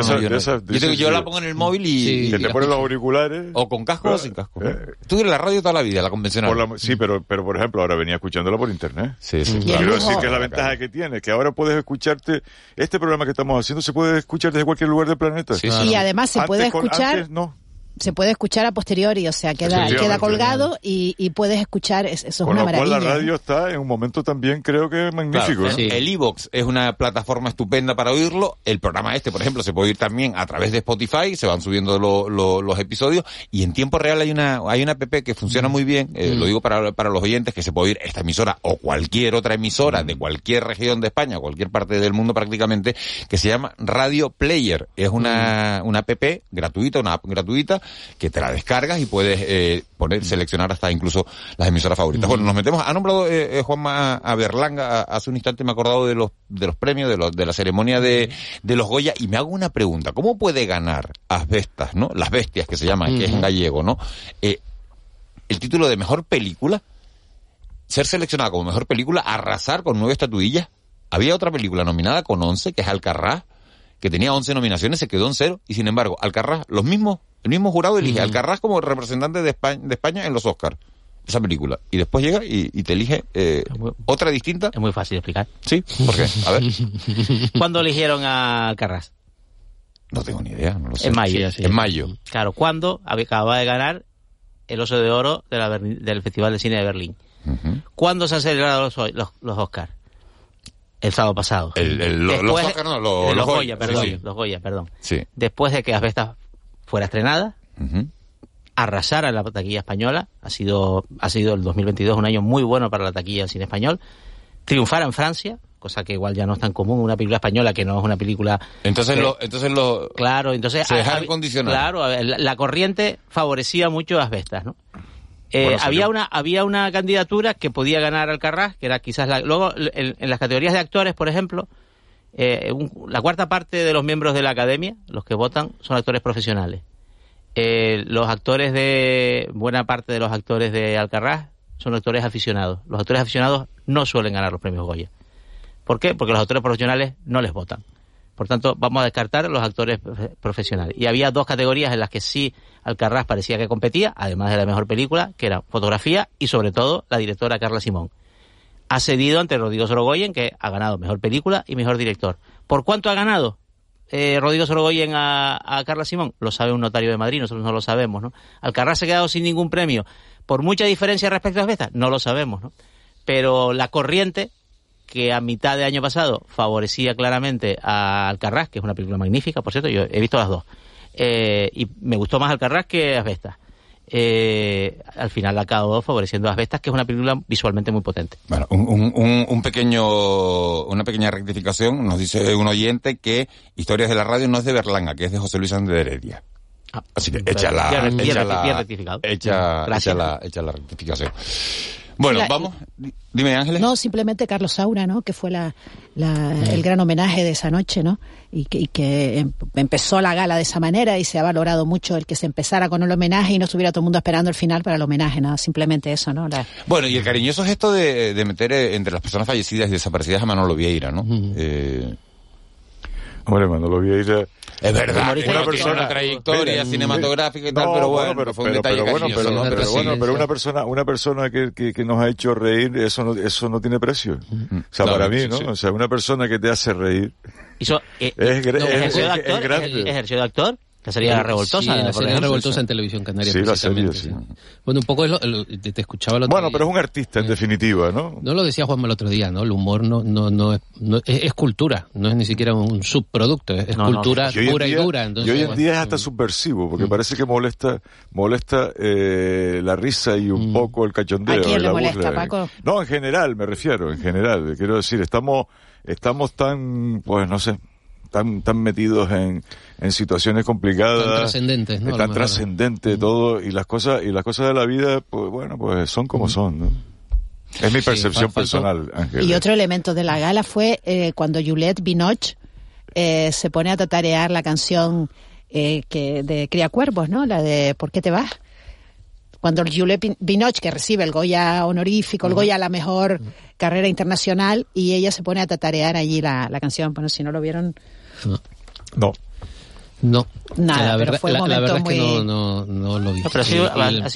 tengo- la pongo en el móvil y... Sí. Que te ponen los auriculares. O con casco o sin casco. Eh, Tú de la radio toda la vida, la convencional. la- sí, pero, pero por ejemplo, ahora venía escuchándola por internet. Sí, sí. Y el Quiero decir que es la ventaja que tiene, que ahora puedes escucharte, este programa que estamos haciendo se puede escuchar desde cualquier lugar del planeta. Sí, Y además se puede escuchar, antes no. Se puede escuchar a posteriori, o sea, queda, queda colgado y, y puedes escuchar, es- eso es Con una lo cual maravilla. la radio ¿eh? está en un momento también creo que magnífico. Claro, ¿no? El iVox es una plataforma estupenda para oírlo. El programa este, por ejemplo, se puede oír también a través de Spotify, se van subiendo lo- lo- los episodios y en tiempo real hay una hay una app que funciona muy bien, eh, lo digo para, para los oyentes, que se puede oír esta emisora o cualquier otra emisora de cualquier región de España, cualquier parte del mundo prácticamente, que se llama Radio Player. Es una, una app gratuita, una app gratuita, que te la descargas y puedes eh, poner, seleccionar hasta incluso las emisoras favoritas. Bueno, nos metemos, ha nombrado eh, eh, Juanma a Berlanga, hace un instante me he acordado de los, de los premios, de, los, de la ceremonia de, de los Goya, y me hago una pregunta, ¿cómo puede ganar Asbestas, no? Las bestias que se llaman, que es en gallego, ¿no? Eh, el título de mejor película, ser seleccionada como mejor película, arrasar con nueve estatuillas. Había otra película nominada con once, que es Alcarrás, que tenía once nominaciones, se quedó en cero, y sin embargo, Alcarrás, los mismos, el mismo jurado elige a Alcarrás como representante de España, de España en los Oscars, esa película. Y después llega y, y te elige eh, otra distinta. Es muy fácil de explicar. Sí, ¿por qué? A ver. [laughs] ¿Cuándo eligieron a Alcarrás? No tengo ni idea, no lo sé. En mayo. Sí, En mayo. Claro, ¿cuándo acaba de ganar el Oso de Oro de la del Festival de Cine de Berlín? ¿Cuándo se han celebrado los, los, los Oscars? El sábado pasado. El- el- lo- los Después- Oscar, no, lo- los los Goya, Goya, perdón. sí. Los Goya, perdón. Sí. Después de que Asbestas fuera estrenada, arrasara en la taquilla española, ha sido, ha sido el 2022 un año muy bueno para la taquilla del cine español, triunfara en Francia, cosa que igual ya no es tan común, una película española que no es una película... Entonces que- lo, entonces lo, Claro, entonces... se dejaron hab- condicionar. Claro, la, la corriente favorecía mucho a Asbestas, ¿no? Eh, Bueno, había una había una candidatura que podía ganar Alcarrás, que era quizás la... Luego, en, en las categorías de actores, por ejemplo, eh, un- la cuarta parte de los miembros de la academia, los que votan, son actores profesionales. Eh, los actores de... Buena parte de los actores de Alcarrás son actores aficionados. Los actores aficionados no suelen ganar los premios Goya. ¿Por qué? Porque los actores profesionales no les votan. Por tanto, vamos a descartar los actores profe- profesionales. Y había dos categorías en las que sí Alcarrás parecía que competía, además de la mejor película, que era fotografía y sobre todo la directora Carla Simón. Ha cedido ante Rodrigo Sorogoyen, que ha ganado mejor película y mejor director. ¿Por cuánto ha ganado eh, Rodrigo Sorogoyen a, Carla Simón? Lo sabe un notario de Madrid, nosotros no lo sabemos, ¿no? Alcarrás se ha quedado sin ningún premio. ¿Por mucha diferencia respecto a Asbestas? No lo sabemos, ¿no? Pero la corriente que a mitad de año pasado favorecía claramente a Alcarrás, que es una película magnífica, por cierto, yo he visto las dos, eh, y me gustó más Alcarrás que Asbestas. Eh, al final acabó favoreciendo a Asbestas, que es una película visualmente muy potente. Bueno, un, un, un, un pequeño, una pequeña rectificación. Nos dice un oyente que Historias de la Radio no es de Berlanga, que es de José Luis Andrés Heredia. Así que échala, échala, bien rectificado. echa, Gracias. echa la, echa la rectificación. Bueno, La- vamos. Dime, Ángeles. No, simplemente Carlos Saura, ¿no? Que fue la, la- el gran homenaje de esa noche, ¿no? Y que, y que em- empezó la gala de esa manera y se ha valorado mucho el que se empezara con el homenaje y no estuviera todo el mundo esperando el final para el homenaje, nada, simplemente eso, ¿no? La- Bueno, y el cariñoso gesto de, de meter eh, entre las personas fallecidas y desaparecidas a Manolo Vieira, ¿no? Eh, Hombre, Manolo Vieira... Es verdad, Una tiene persona- una trayectoria Mira, cinematográfica y tal, no, pero bueno, pero, fue un pero- detalle pero bueno, pero, ¿no? pero Pero bueno, pero una persona, una persona que, que, que nos ha hecho reír, eso no, eso no tiene precio. O sea, Claro, para mí, sí, ¿no? sí. O sea, una persona que te hace reír. Hizo, eh, Es no, es- ejerció de es- actor, es grande. ejer- ejerció de actor, la serie La Revoltosa. Sí, la serie ejemplo. Revoltosa en Televisión Canaria. Sí, la serie, sí. Bueno, un poco es lo- lo- te, te escuchaba el otro Bueno, día. pero es un artista, en definitiva, ¿no? No lo decía Juanma el otro día, ¿no? El humor no, no, no, es, no es, es cultura, no es ni siquiera un subproducto, es, es No, no. cultura Y pura día- y dura. Entonces, y hoy en bueno, día es hasta subversivo, porque parece que molesta molesta eh, la risa y un poco el cachondeo. ¿A quién y le la molesta, burla. Paco? No, en general, me refiero, en general. Quiero decir, estamos estamos tan, pues no sé, tan tan metidos en, en situaciones complicadas. Tan trascendentes, ¿no? Tan trascendente todo, y las cosas y las cosas de la vida, pues bueno, pues son como son, ¿no? Es mi Sí, percepción faltó- personal, Ángel. Y otro elemento de la gala fue eh, cuando Juliette Binoche eh, se pone a tatarear la canción eh, que de Cría Cuervos, ¿no? La de ¿Por qué te vas? cuando Juliette Binoche, que recibe el Goya honorífico, el Goya a la mejor carrera internacional, y ella se pone a tatarear allí la, la canción. Bueno, si no lo vieron... No. No. Nada, la pero verdad, fue un la, la momento verdad es que muy- no, no, no lo vi. No, pero ha sido,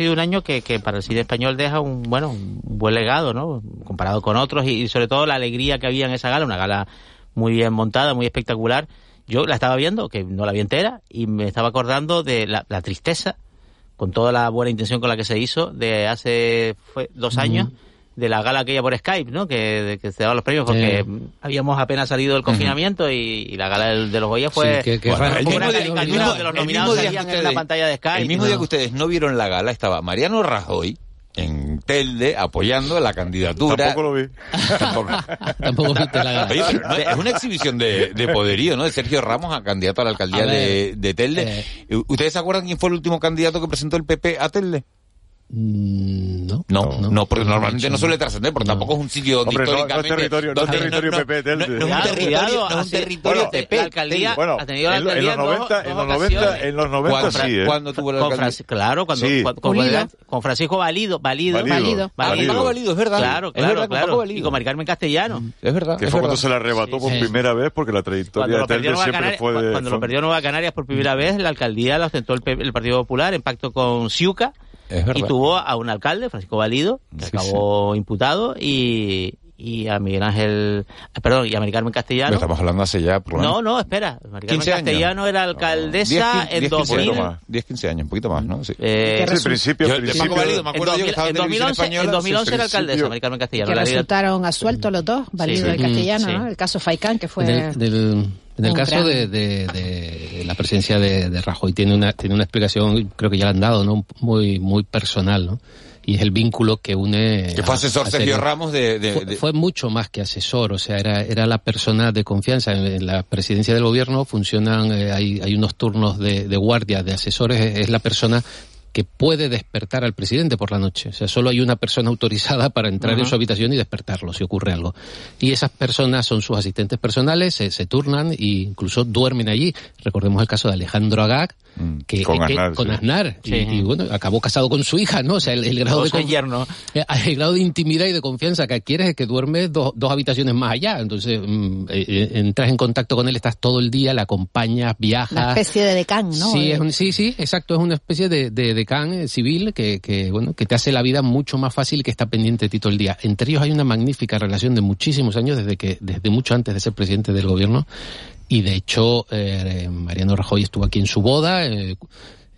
ha un año que, que para el cine español deja un bueno un buen legado, ¿no? Comparado con otros y, y sobre todo la alegría que había en esa gala, una gala muy bien montada, muy espectacular. Yo la estaba viendo, que no la vi entera, y me estaba acordando de la, la tristeza, con toda la buena intención con la que se hizo, de hace fue dos años, de la gala aquella por Skype, ¿no? Que, de que se daban los premios, porque Sí. habíamos apenas salido del confinamiento y, y la gala de los Goya fue, Sí, que- que fue raro. El una mismo día- caricatura mismo- los el nominados salían en la ustedes- pantalla de Skype. El mismo ¿no? día que ustedes no vieron la gala estaba Mariano Rajoy en Telde apoyando la candidatura. Tampoco lo vi. [laughs] Tampoco. Tampoco viste la gala. Oye, pero no, es una exhibición de, de poderío, ¿no? De Sergio Ramos a candidato a la alcaldía A de, ver, de Telde. ¿Ustedes se acuerdan quién fue el último candidato que presentó el PP a Telde? Mm, No. No, no, porque normalmente no, no suele trascender, porque tampoco es un sitio donde Hombre, no, no es territorio, no es territorio PP Telde. No, no es un territorio, no es un territorio bueno, PP. la alcaldía Bueno, ha tenido la en, los dos- 90, en los 90, ocasiones. en los 90 Con sí, Fra- ¿eh? ¿Cuándo tuvo la Con alcaldía? Franci- claro, cuando, Sí. cuando- con, con Francisco Valido, Valido, Valido. Con Paco Valido, es verdad. Claro, claro, verdad, claro. Valido. Y con Mari Carmen Castellano. Es verdad. Que fue cuando se la arrebató por primera vez, porque la Cuando trayectoria lo, de perdió Telde siempre Canarias, fue de... cuando lo perdió Nueva Canarias por primera vez, la alcaldía la ostentó el, Partido Popular en pacto con Siuca Es y tuvo a un alcalde, Francisco Valido, que Sí, acabó imputado y, y a Miguel Ángel, perdón, y a Mari Carmen Castellano. Estamos hablando hace ya... por lo menos No, no, espera. Mari Carmen 15 años. Castellano era alcaldesa 10, en 10, 15 2000. años más. 10, 15 años, un poquito más, ¿no? Sí. eh, Sí, principio, Yo- principio. Me en, acuerdo yo que 2000 estaba en en televisión 2011, española. en 2011 era alcaldesa, Mari Carmen Castellano. que resultaron asueltos los dos, Valido sí. y Castellano, Sí. ¿no? El caso Faicán, que fue... Del, del- en el un caso de, de- de la presencia de, de Rajoy tiene una tiene una explicación creo que ya la han dado no muy muy personal no y es el vínculo que une Que fue a- asesor a Sergio Sergio. Ramos de... de- fue, de- fue mucho más que asesor, o sea, era, era la persona de confianza. En, en la presidencia del gobierno funcionan, eh, hay, hay unos turnos de, de guardia, de asesores, es, es la persona que puede despertar al presidente por la noche. O sea, solo hay una persona autorizada para entrar en Ajá. su habitación y despertarlo si ocurre algo. Y esas personas son sus asistentes personales, se, se turnan e incluso duermen allí. Recordemos el caso de Alejandro Agag, Mm, que, Con que- Aznar, con sí. Aznar. Y- Sí. Y, bueno, acabó casado con su hija, ¿no? O sea, el, el grado de eh, [laughs] El grado de intimidad y de confianza que adquieres es que duermes dos, dos habitaciones más allá. Entonces, mm, eh, eh, entras en contacto con él, estás todo el día, le acompañas, viajas. Una especie de decán, ¿no? Sí, Eh, es un- sí, sí, exacto, es una especie de, de decán eh, civil que, que, bueno, que te hace la vida mucho más fácil que está pendiente de ti todo el día. Entre ellos hay una magnífica relación de muchísimos años, desde que, desde mucho antes de ser presidente del gobierno, y de hecho, eh, Mariano Rajoy estuvo aquí en su boda, eh,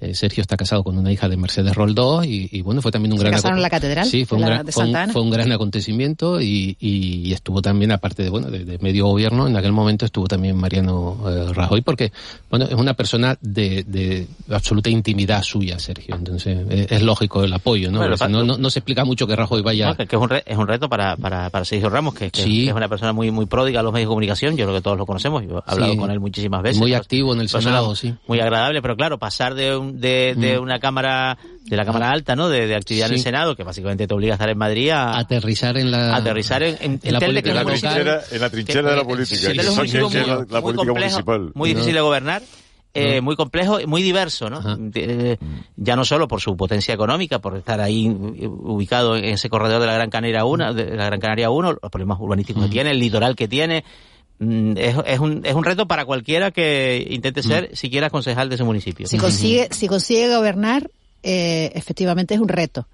eh, Sergio está casado con una hija de Mercedes Roldós y, y bueno, fue también un ¿Se gran casaron en la catedral Sí, fue un, gran, de fue, un, fue un gran acontecimiento y, y- y estuvo también, aparte de, bueno, de, de medio gobierno, en aquel momento estuvo también Mariano eh, Rajoy porque, bueno, es una persona de, de absoluta intimidad suya, Sergio. Entonces, eh, es lógico el apoyo, ¿no? Bueno, Porque si no, no, no se explica mucho que Rajoy vaya... No, que, que es, un re- es un reto para, para, para Sergio Ramos, que, que- Sí. que es una persona muy muy pródiga a los medios de comunicación. Yo creo que todos lo conocemos. Yo he hablado Sí. con él muchísimas veces. Muy activo en el Senado, sí. Muy agradable, pero claro, pasar de, un- de, de Mm. una cámara, de la cámara alta, ¿no? De, de actividad en el Sí. Senado, que básicamente te obliga a estar en Madrid a, aterrizar en la... aterrizar en, en, en la En la un trinchera, en la trinchera de la política, Sí, que es un que muy, la, la muy política complejo, municipal. muy difícil de gobernar. eh, muy complejo y muy diverso, ¿no? Ajá. Eh, ya no solo por su potencia económica, por estar ahí eh, ubicado en ese corredor de la Gran Canaria 1, de la Gran Canaria 1, los problemas urbanísticos que tiene, el litoral que tiene, es, es un, es un reto para cualquiera que intente ser siquiera concejal de ese municipio. Si consigue, si consigue gobernar, eh, efectivamente es un reto.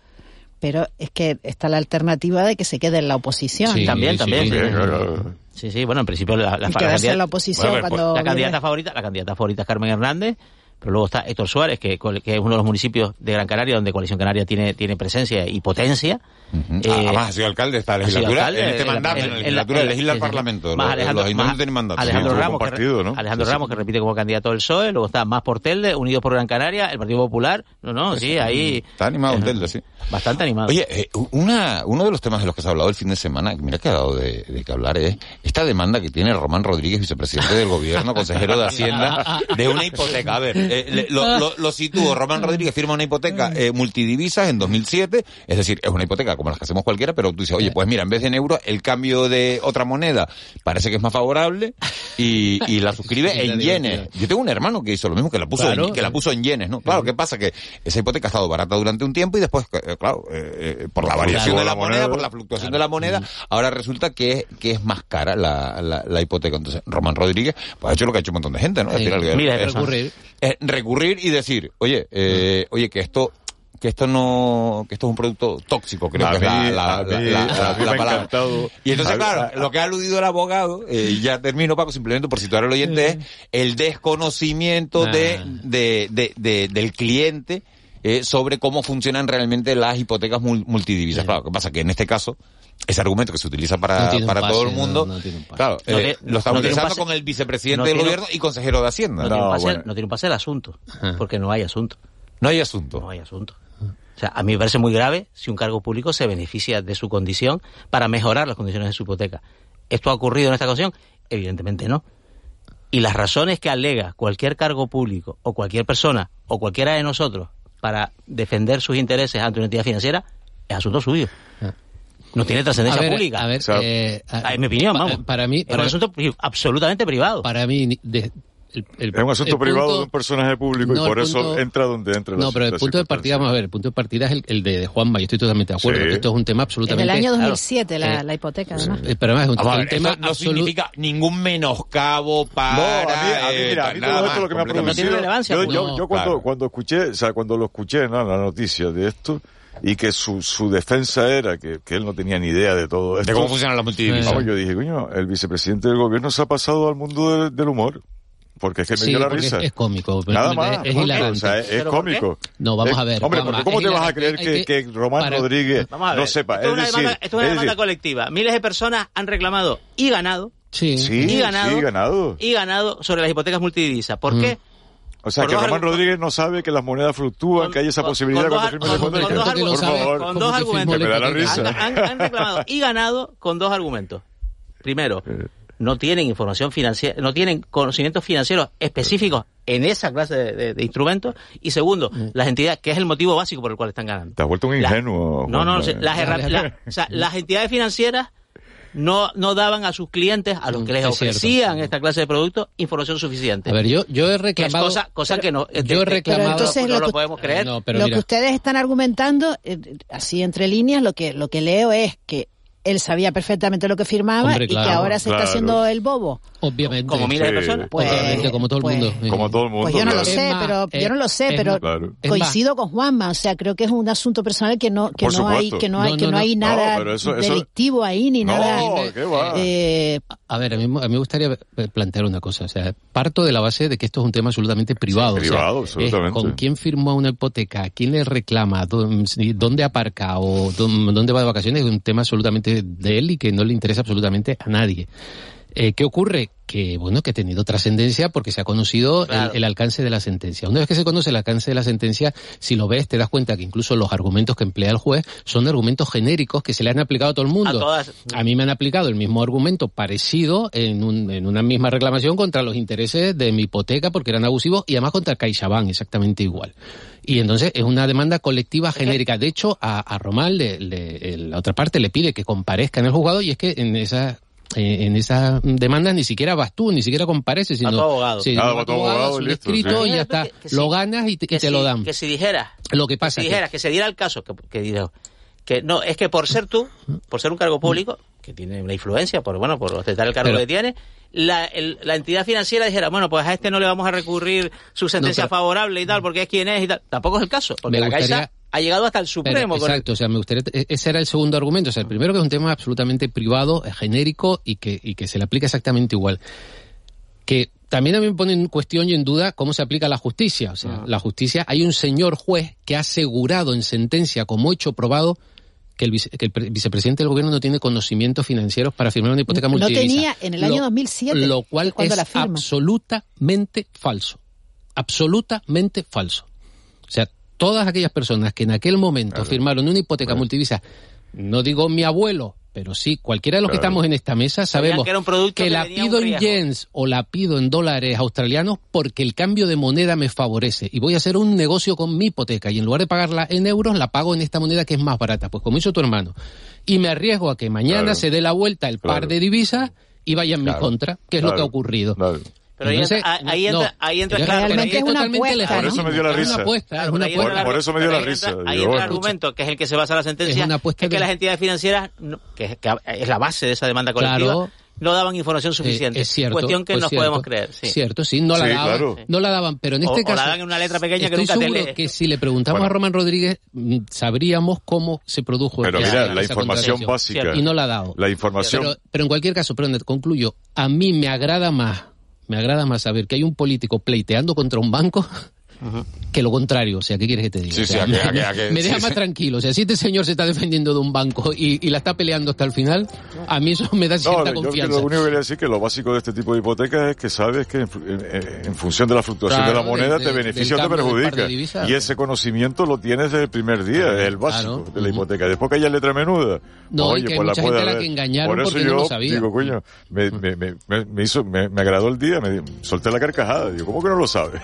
Pero es que está la alternativa de que se quede en la oposición. Sí, también, sí, también. sí, sí. claro. Sí, sí, bueno, en principio la, la, la la candidata- oposición Bueno, pues, cuando la candidata favorita, la candidata favorita es Carmen Hernández, pero luego está Héctor Suárez, que, que es uno de los municipios de Gran Canaria donde Coalición Canaria tiene, tiene presencia y potencia. Ujú. Eh, Además, ha sido alcalde de esta legislatura, alcalde, en este mandato, en, en- la en la- legislatura, legisla el. Parlamento. Más Alejandro- los más tienen mandato. Alejandro Sí, tuvo Ramos, que, ¿no? Alejandro Sí, sí. Ramos, que repite como candidato del PSOE, luego está Más por Telde, Unidos por Gran Canaria, el Partido Popular. No, no, sí, ahí. Está animado en Telde, sí. Bastante animado. Oye, eh, una, uno de los temas de los que se ha hablado el fin de semana, mira que ha dado de, de que hablar, es esta demanda que tiene Román Rodríguez, vicepresidente del gobierno, consejero de Hacienda, de una hipoteca. A ver, eh, le- lo, lo, lo sitúo. Román Rodríguez firma una hipoteca eh, multidivisas en 2007, es decir, es una hipoteca como las que hacemos cualquiera, pero tú dices, oye, pues mira, en vez de en euros, el cambio de otra moneda parece que es más favorable y, y la suscribe [laughs] Sí, la en yenes. Yo tengo un hermano que hizo lo mismo, que la puso, Claro. en, que la puso en yenes, ¿no? Claro, ¿qué pasa? Que esa hipoteca ha estado barata durante un tiempo y después, eh, claro, eh, eh, por la variación Claro. de la La moneda, moneda. por la fluctuación de la moneda, ahora resulta que, que es más cara la, la, la hipoteca. Entonces, Román Rodríguez pues, ha hecho lo que ha hecho un montón de gente, ¿no? Es Sí. decir, algo- Mira, es- recurrir. es recurrir y decir, oye, eh, oye, que esto que esto no que esto es un producto tóxico creo A que es la, mí- palabra. y entonces A- claro a- lo que ha aludido el abogado eh, y ya termino Paco simplemente por situar al oyente es el desconocimiento de, de, de- de- del cliente eh, sobre cómo funcionan realmente las hipotecas mul- multidivisas. Claro lo que pasa que en este caso ese argumento que se utiliza No para, para pase, todo el no- mundo no tiene un pase. claro No eh, lo está no utilizando pase. con el vicepresidente No del tiene- gobierno y consejero de Hacienda No, tiene, un pase, bueno. no tiene un pase el asunto, porque no hay asunto. no hay asunto No hay asunto. O sea, a mí me parece muy grave si un cargo público se beneficia de su condición para mejorar las condiciones de su hipoteca. ¿Esto ha ocurrido en esta ocasión? Evidentemente no. Y las razones que alega cualquier cargo público o cualquier persona o cualquiera de nosotros para defender sus intereses ante una entidad financiera es asunto suyo. No tiene trascendencia A ver, pública. a ver, O sea, eh, a- en mi opinión, vamos. Para mí, es un asunto pri- absolutamente privado. para mí, de- el- el- Es un asunto privado punto- de un personaje público No, y por eso entra donde entra. No, pero el punto de partida, vamos a ver, el punto de partida es el, el de, de Juanma, yo estoy totalmente de acuerdo, Sí. que esto es un tema En absolutamente... el año Claro. 2007 la, Eh, la hipoteca, además. Eh, pero además es un, tema no absoluto... significa ningún menoscabo para No, a mí, a mí, mira, a mí nada todo esto lo que me ha completamente. No tiene producido. relevancia, yo, pues. yo, No, yo cuando, claro. cuando escuché, o sea, cuando lo escuché, ¿no? la noticia de esto, y que su, su defensa era que, que él no tenía ni idea de todo esto. de cómo funcionan las multidivisas. Vamos, yo dije, coño, el vicepresidente del gobierno se ha pasado al mundo del- del humor. Porque es que me Sí, dio la risa. es, es cómico. Nada es- más. Es, punto. hilarante. O sea, es, es cómico. No, vamos Es- a ver, Hombre, porque ¿cómo es te vas a creer que, que- que Román para- Rodríguez Vamos no sepa? Esto es una es decir, demanda, esto es una es demanda decir, colectiva. Miles de personas han reclamado y ganado Sí. sí, y ganado, sí, ganado. y ganado sobre las hipotecas multidivisas. ¿Por Mm. qué? O sea, que Román Rodríguez no sabe que las monedas fluctúan, Con- que hay esa con- posibilidad con dos cuando firme la con- hipoteca. con dos Por argumentos. favor. Con ¿Cómo dos que argumentos. firmó la Han, hipoteca? han- han reclamado y ganado con dos argumentos. Primero, Eh. no tienen información financiera, no tienen conocimientos financieros específicos en esa clase de, de- de instrumentos. Y segundo, Mm. las entidades, que es el motivo básico por el cual están ganando. Te has vuelto un La- ingenuo. No, no, sí, las, [laughs] la- o sea, las entidades financieras no, no daban a sus clientes, a los que les Mm, Es cierto. ofrecían esta clase de productos, información suficiente. A ver, yo, yo he que es reclamado... cosa, cosa que no, yo he que- que- reclamado- no, entonces no lo lo que- podemos creer. No, pero lo mira, que ustedes están argumentando, eh, así entre líneas, lo que, lo que leo es que él sabía perfectamente lo que firmaba Hombre, y que ahora se claro. está haciendo el bobo. Obviamente... como miles de personas. Pues- Obviamente, como todo el pues- mundo. Como todo el mundo. Pues yo no lo sé, pero es- yo no lo sé, es pero Claro. Coincido con Juanma, o sea, creo que es un asunto personal que no que Por no hay que no hay No, que no, no, hay nada eso- eso- delictivo ahí ni No, nada. qué va. eh, A ver, a mí, a mí me gustaría plantear una cosa. O sea, parto de la base de que esto es un tema absolutamente privado. Sí, o sea, privado, es absolutamente. con quién firmó una hipoteca, quién le reclama, dónde aparca o dó- dónde va de vacaciones, es un tema absolutamente de él y que no le interesa absolutamente a nadie. Eh, ¿Qué ocurre? Que, bueno, que ha tenido trascendencia porque se ha conocido el- Claro. el, alcance de la sentencia. Una vez que se conoce el alcance de la sentencia, si lo ves, te das cuenta que incluso los argumentos que emplea el juez son argumentos genéricos que se le han aplicado a todo el A mundo. todas. A mí me han aplicado el mismo argumento parecido en, un- en una misma reclamación contra los intereses de mi hipoteca porque eran abusivos y además contra CaixaBank exactamente igual. Y entonces es una demanda colectiva genérica. De hecho, a, a Román, le- le- la otra parte, le pide que comparezca en el juzgado y es que en esa eh, en esa demanda ni siquiera vas tú, ni siquiera compareces, sino tu abogado. Sí, va abogado escrito sí. y ya está. Que- que lo ganas y te, y que te si, lo dan. Que si dijera, Lo que que pasa si que- dijera, que se diera el caso, que, que diga, que no, es que por ser tú, por ser un cargo público, que tiene una influencia, por bueno, por ostentar el cargo Pero- que tiene, la, el- la entidad financiera dijera, bueno, pues a este no le vamos a recurrir su sentencia No, pero- favorable y tal, porque es quien es y tal. Tampoco es el caso, porque Me la gustaría- Caixa ha llegado hasta el Pero, Supremo. con el- exacto, o sea, me gustaría, e- ese era el segundo argumento. O sea, el primero que es un tema absolutamente privado, eh, genérico y que, y que se le aplica exactamente igual. Que también a mí me pone en cuestión y en duda cómo se aplica la justicia. O sea, la justicia, hay un señor juez que ha asegurado en sentencia como hecho probado que el, vice- que el pre- vicepresidente del gobierno no tiene conocimientos financieros para firmar una hipoteca no multidivisa. tenía en el año Lo- 2007, Lo cual es cuando es la firma. absolutamente falso. Absolutamente falso. O sea, todas aquellas personas que en aquel momento firmaron una hipoteca multivisa, no digo mi abuelo, pero sí, cualquiera de los que estamos en esta mesa sabemos que, la pido en yens o la pido en dólares australianos porque el cambio de moneda me favorece y voy a hacer un negocio con mi hipoteca y en lugar de pagarla en euros la pago en esta moneda que es más barata, pues como hizo tu hermano. Y me arriesgo a que mañana se dé la vuelta el par de divisas y vaya en mi contra, que es lo que ha ocurrido. Pero ahí, entra, ahí entra, realmente es una apuesta, Por eso me dio la risa. por, eso me dio la risa. Ahí entra el argumento, que es el que se basa la sentencia, es, que las entidades financieras, que, es la base de esa demanda colectiva, no daban información suficiente. es cierto, Cuestión que pues nos podemos creer. Sí. Cierto, sí, no la daban. No la daban, pero en este caso. O la daban en una letra pequeña que nunca seguro que si le preguntamos a Román Rodríguez, mm, sabríamos cómo se produjo Pero mira, la información básica. Y no la ha dado. La información. Pero, pero en cualquier caso, pero concluyo, a mí me agrada más me agrada más saber que hay un político pleiteando contra un banco que lo contrario. O sea, ¿qué quieres que te diga? me, deja más tranquilo. O sea, si este señor se está defendiendo de un banco y, la está peleando hasta el final, a mí eso me da cierta no, confianza. Yo lo único que quería decir que lo básico de este tipo de hipotecas es que sabes que en, función de la fluctuación de la moneda te beneficia o te perjudica. y ese conocimiento lo tienes desde el primer día, es el básico de la hipoteca. Después que haya letra menuda, no, oye, que pues mucha la gente la que engañaron Por eso porque yo no lo sabía. digo, coño, me, me, me, me, hizo, me, agradó el día, me solté la carcajada. Digo, ¿cómo que no lo sabe?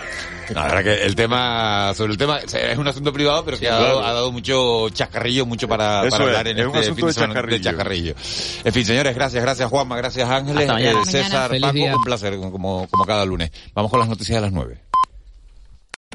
La verdad que el tema, sobre el tema, es un asunto privado, pero que ha, dado, mucho chascarrillo, mucho para, para hablar en este fin de, de, chascarrillo. En fin, señores, gracias, gracias Juanma, gracias Ángeles, eh, César, Paco, un placer, como, como cada lunes. Vamos con las noticias de las nueve.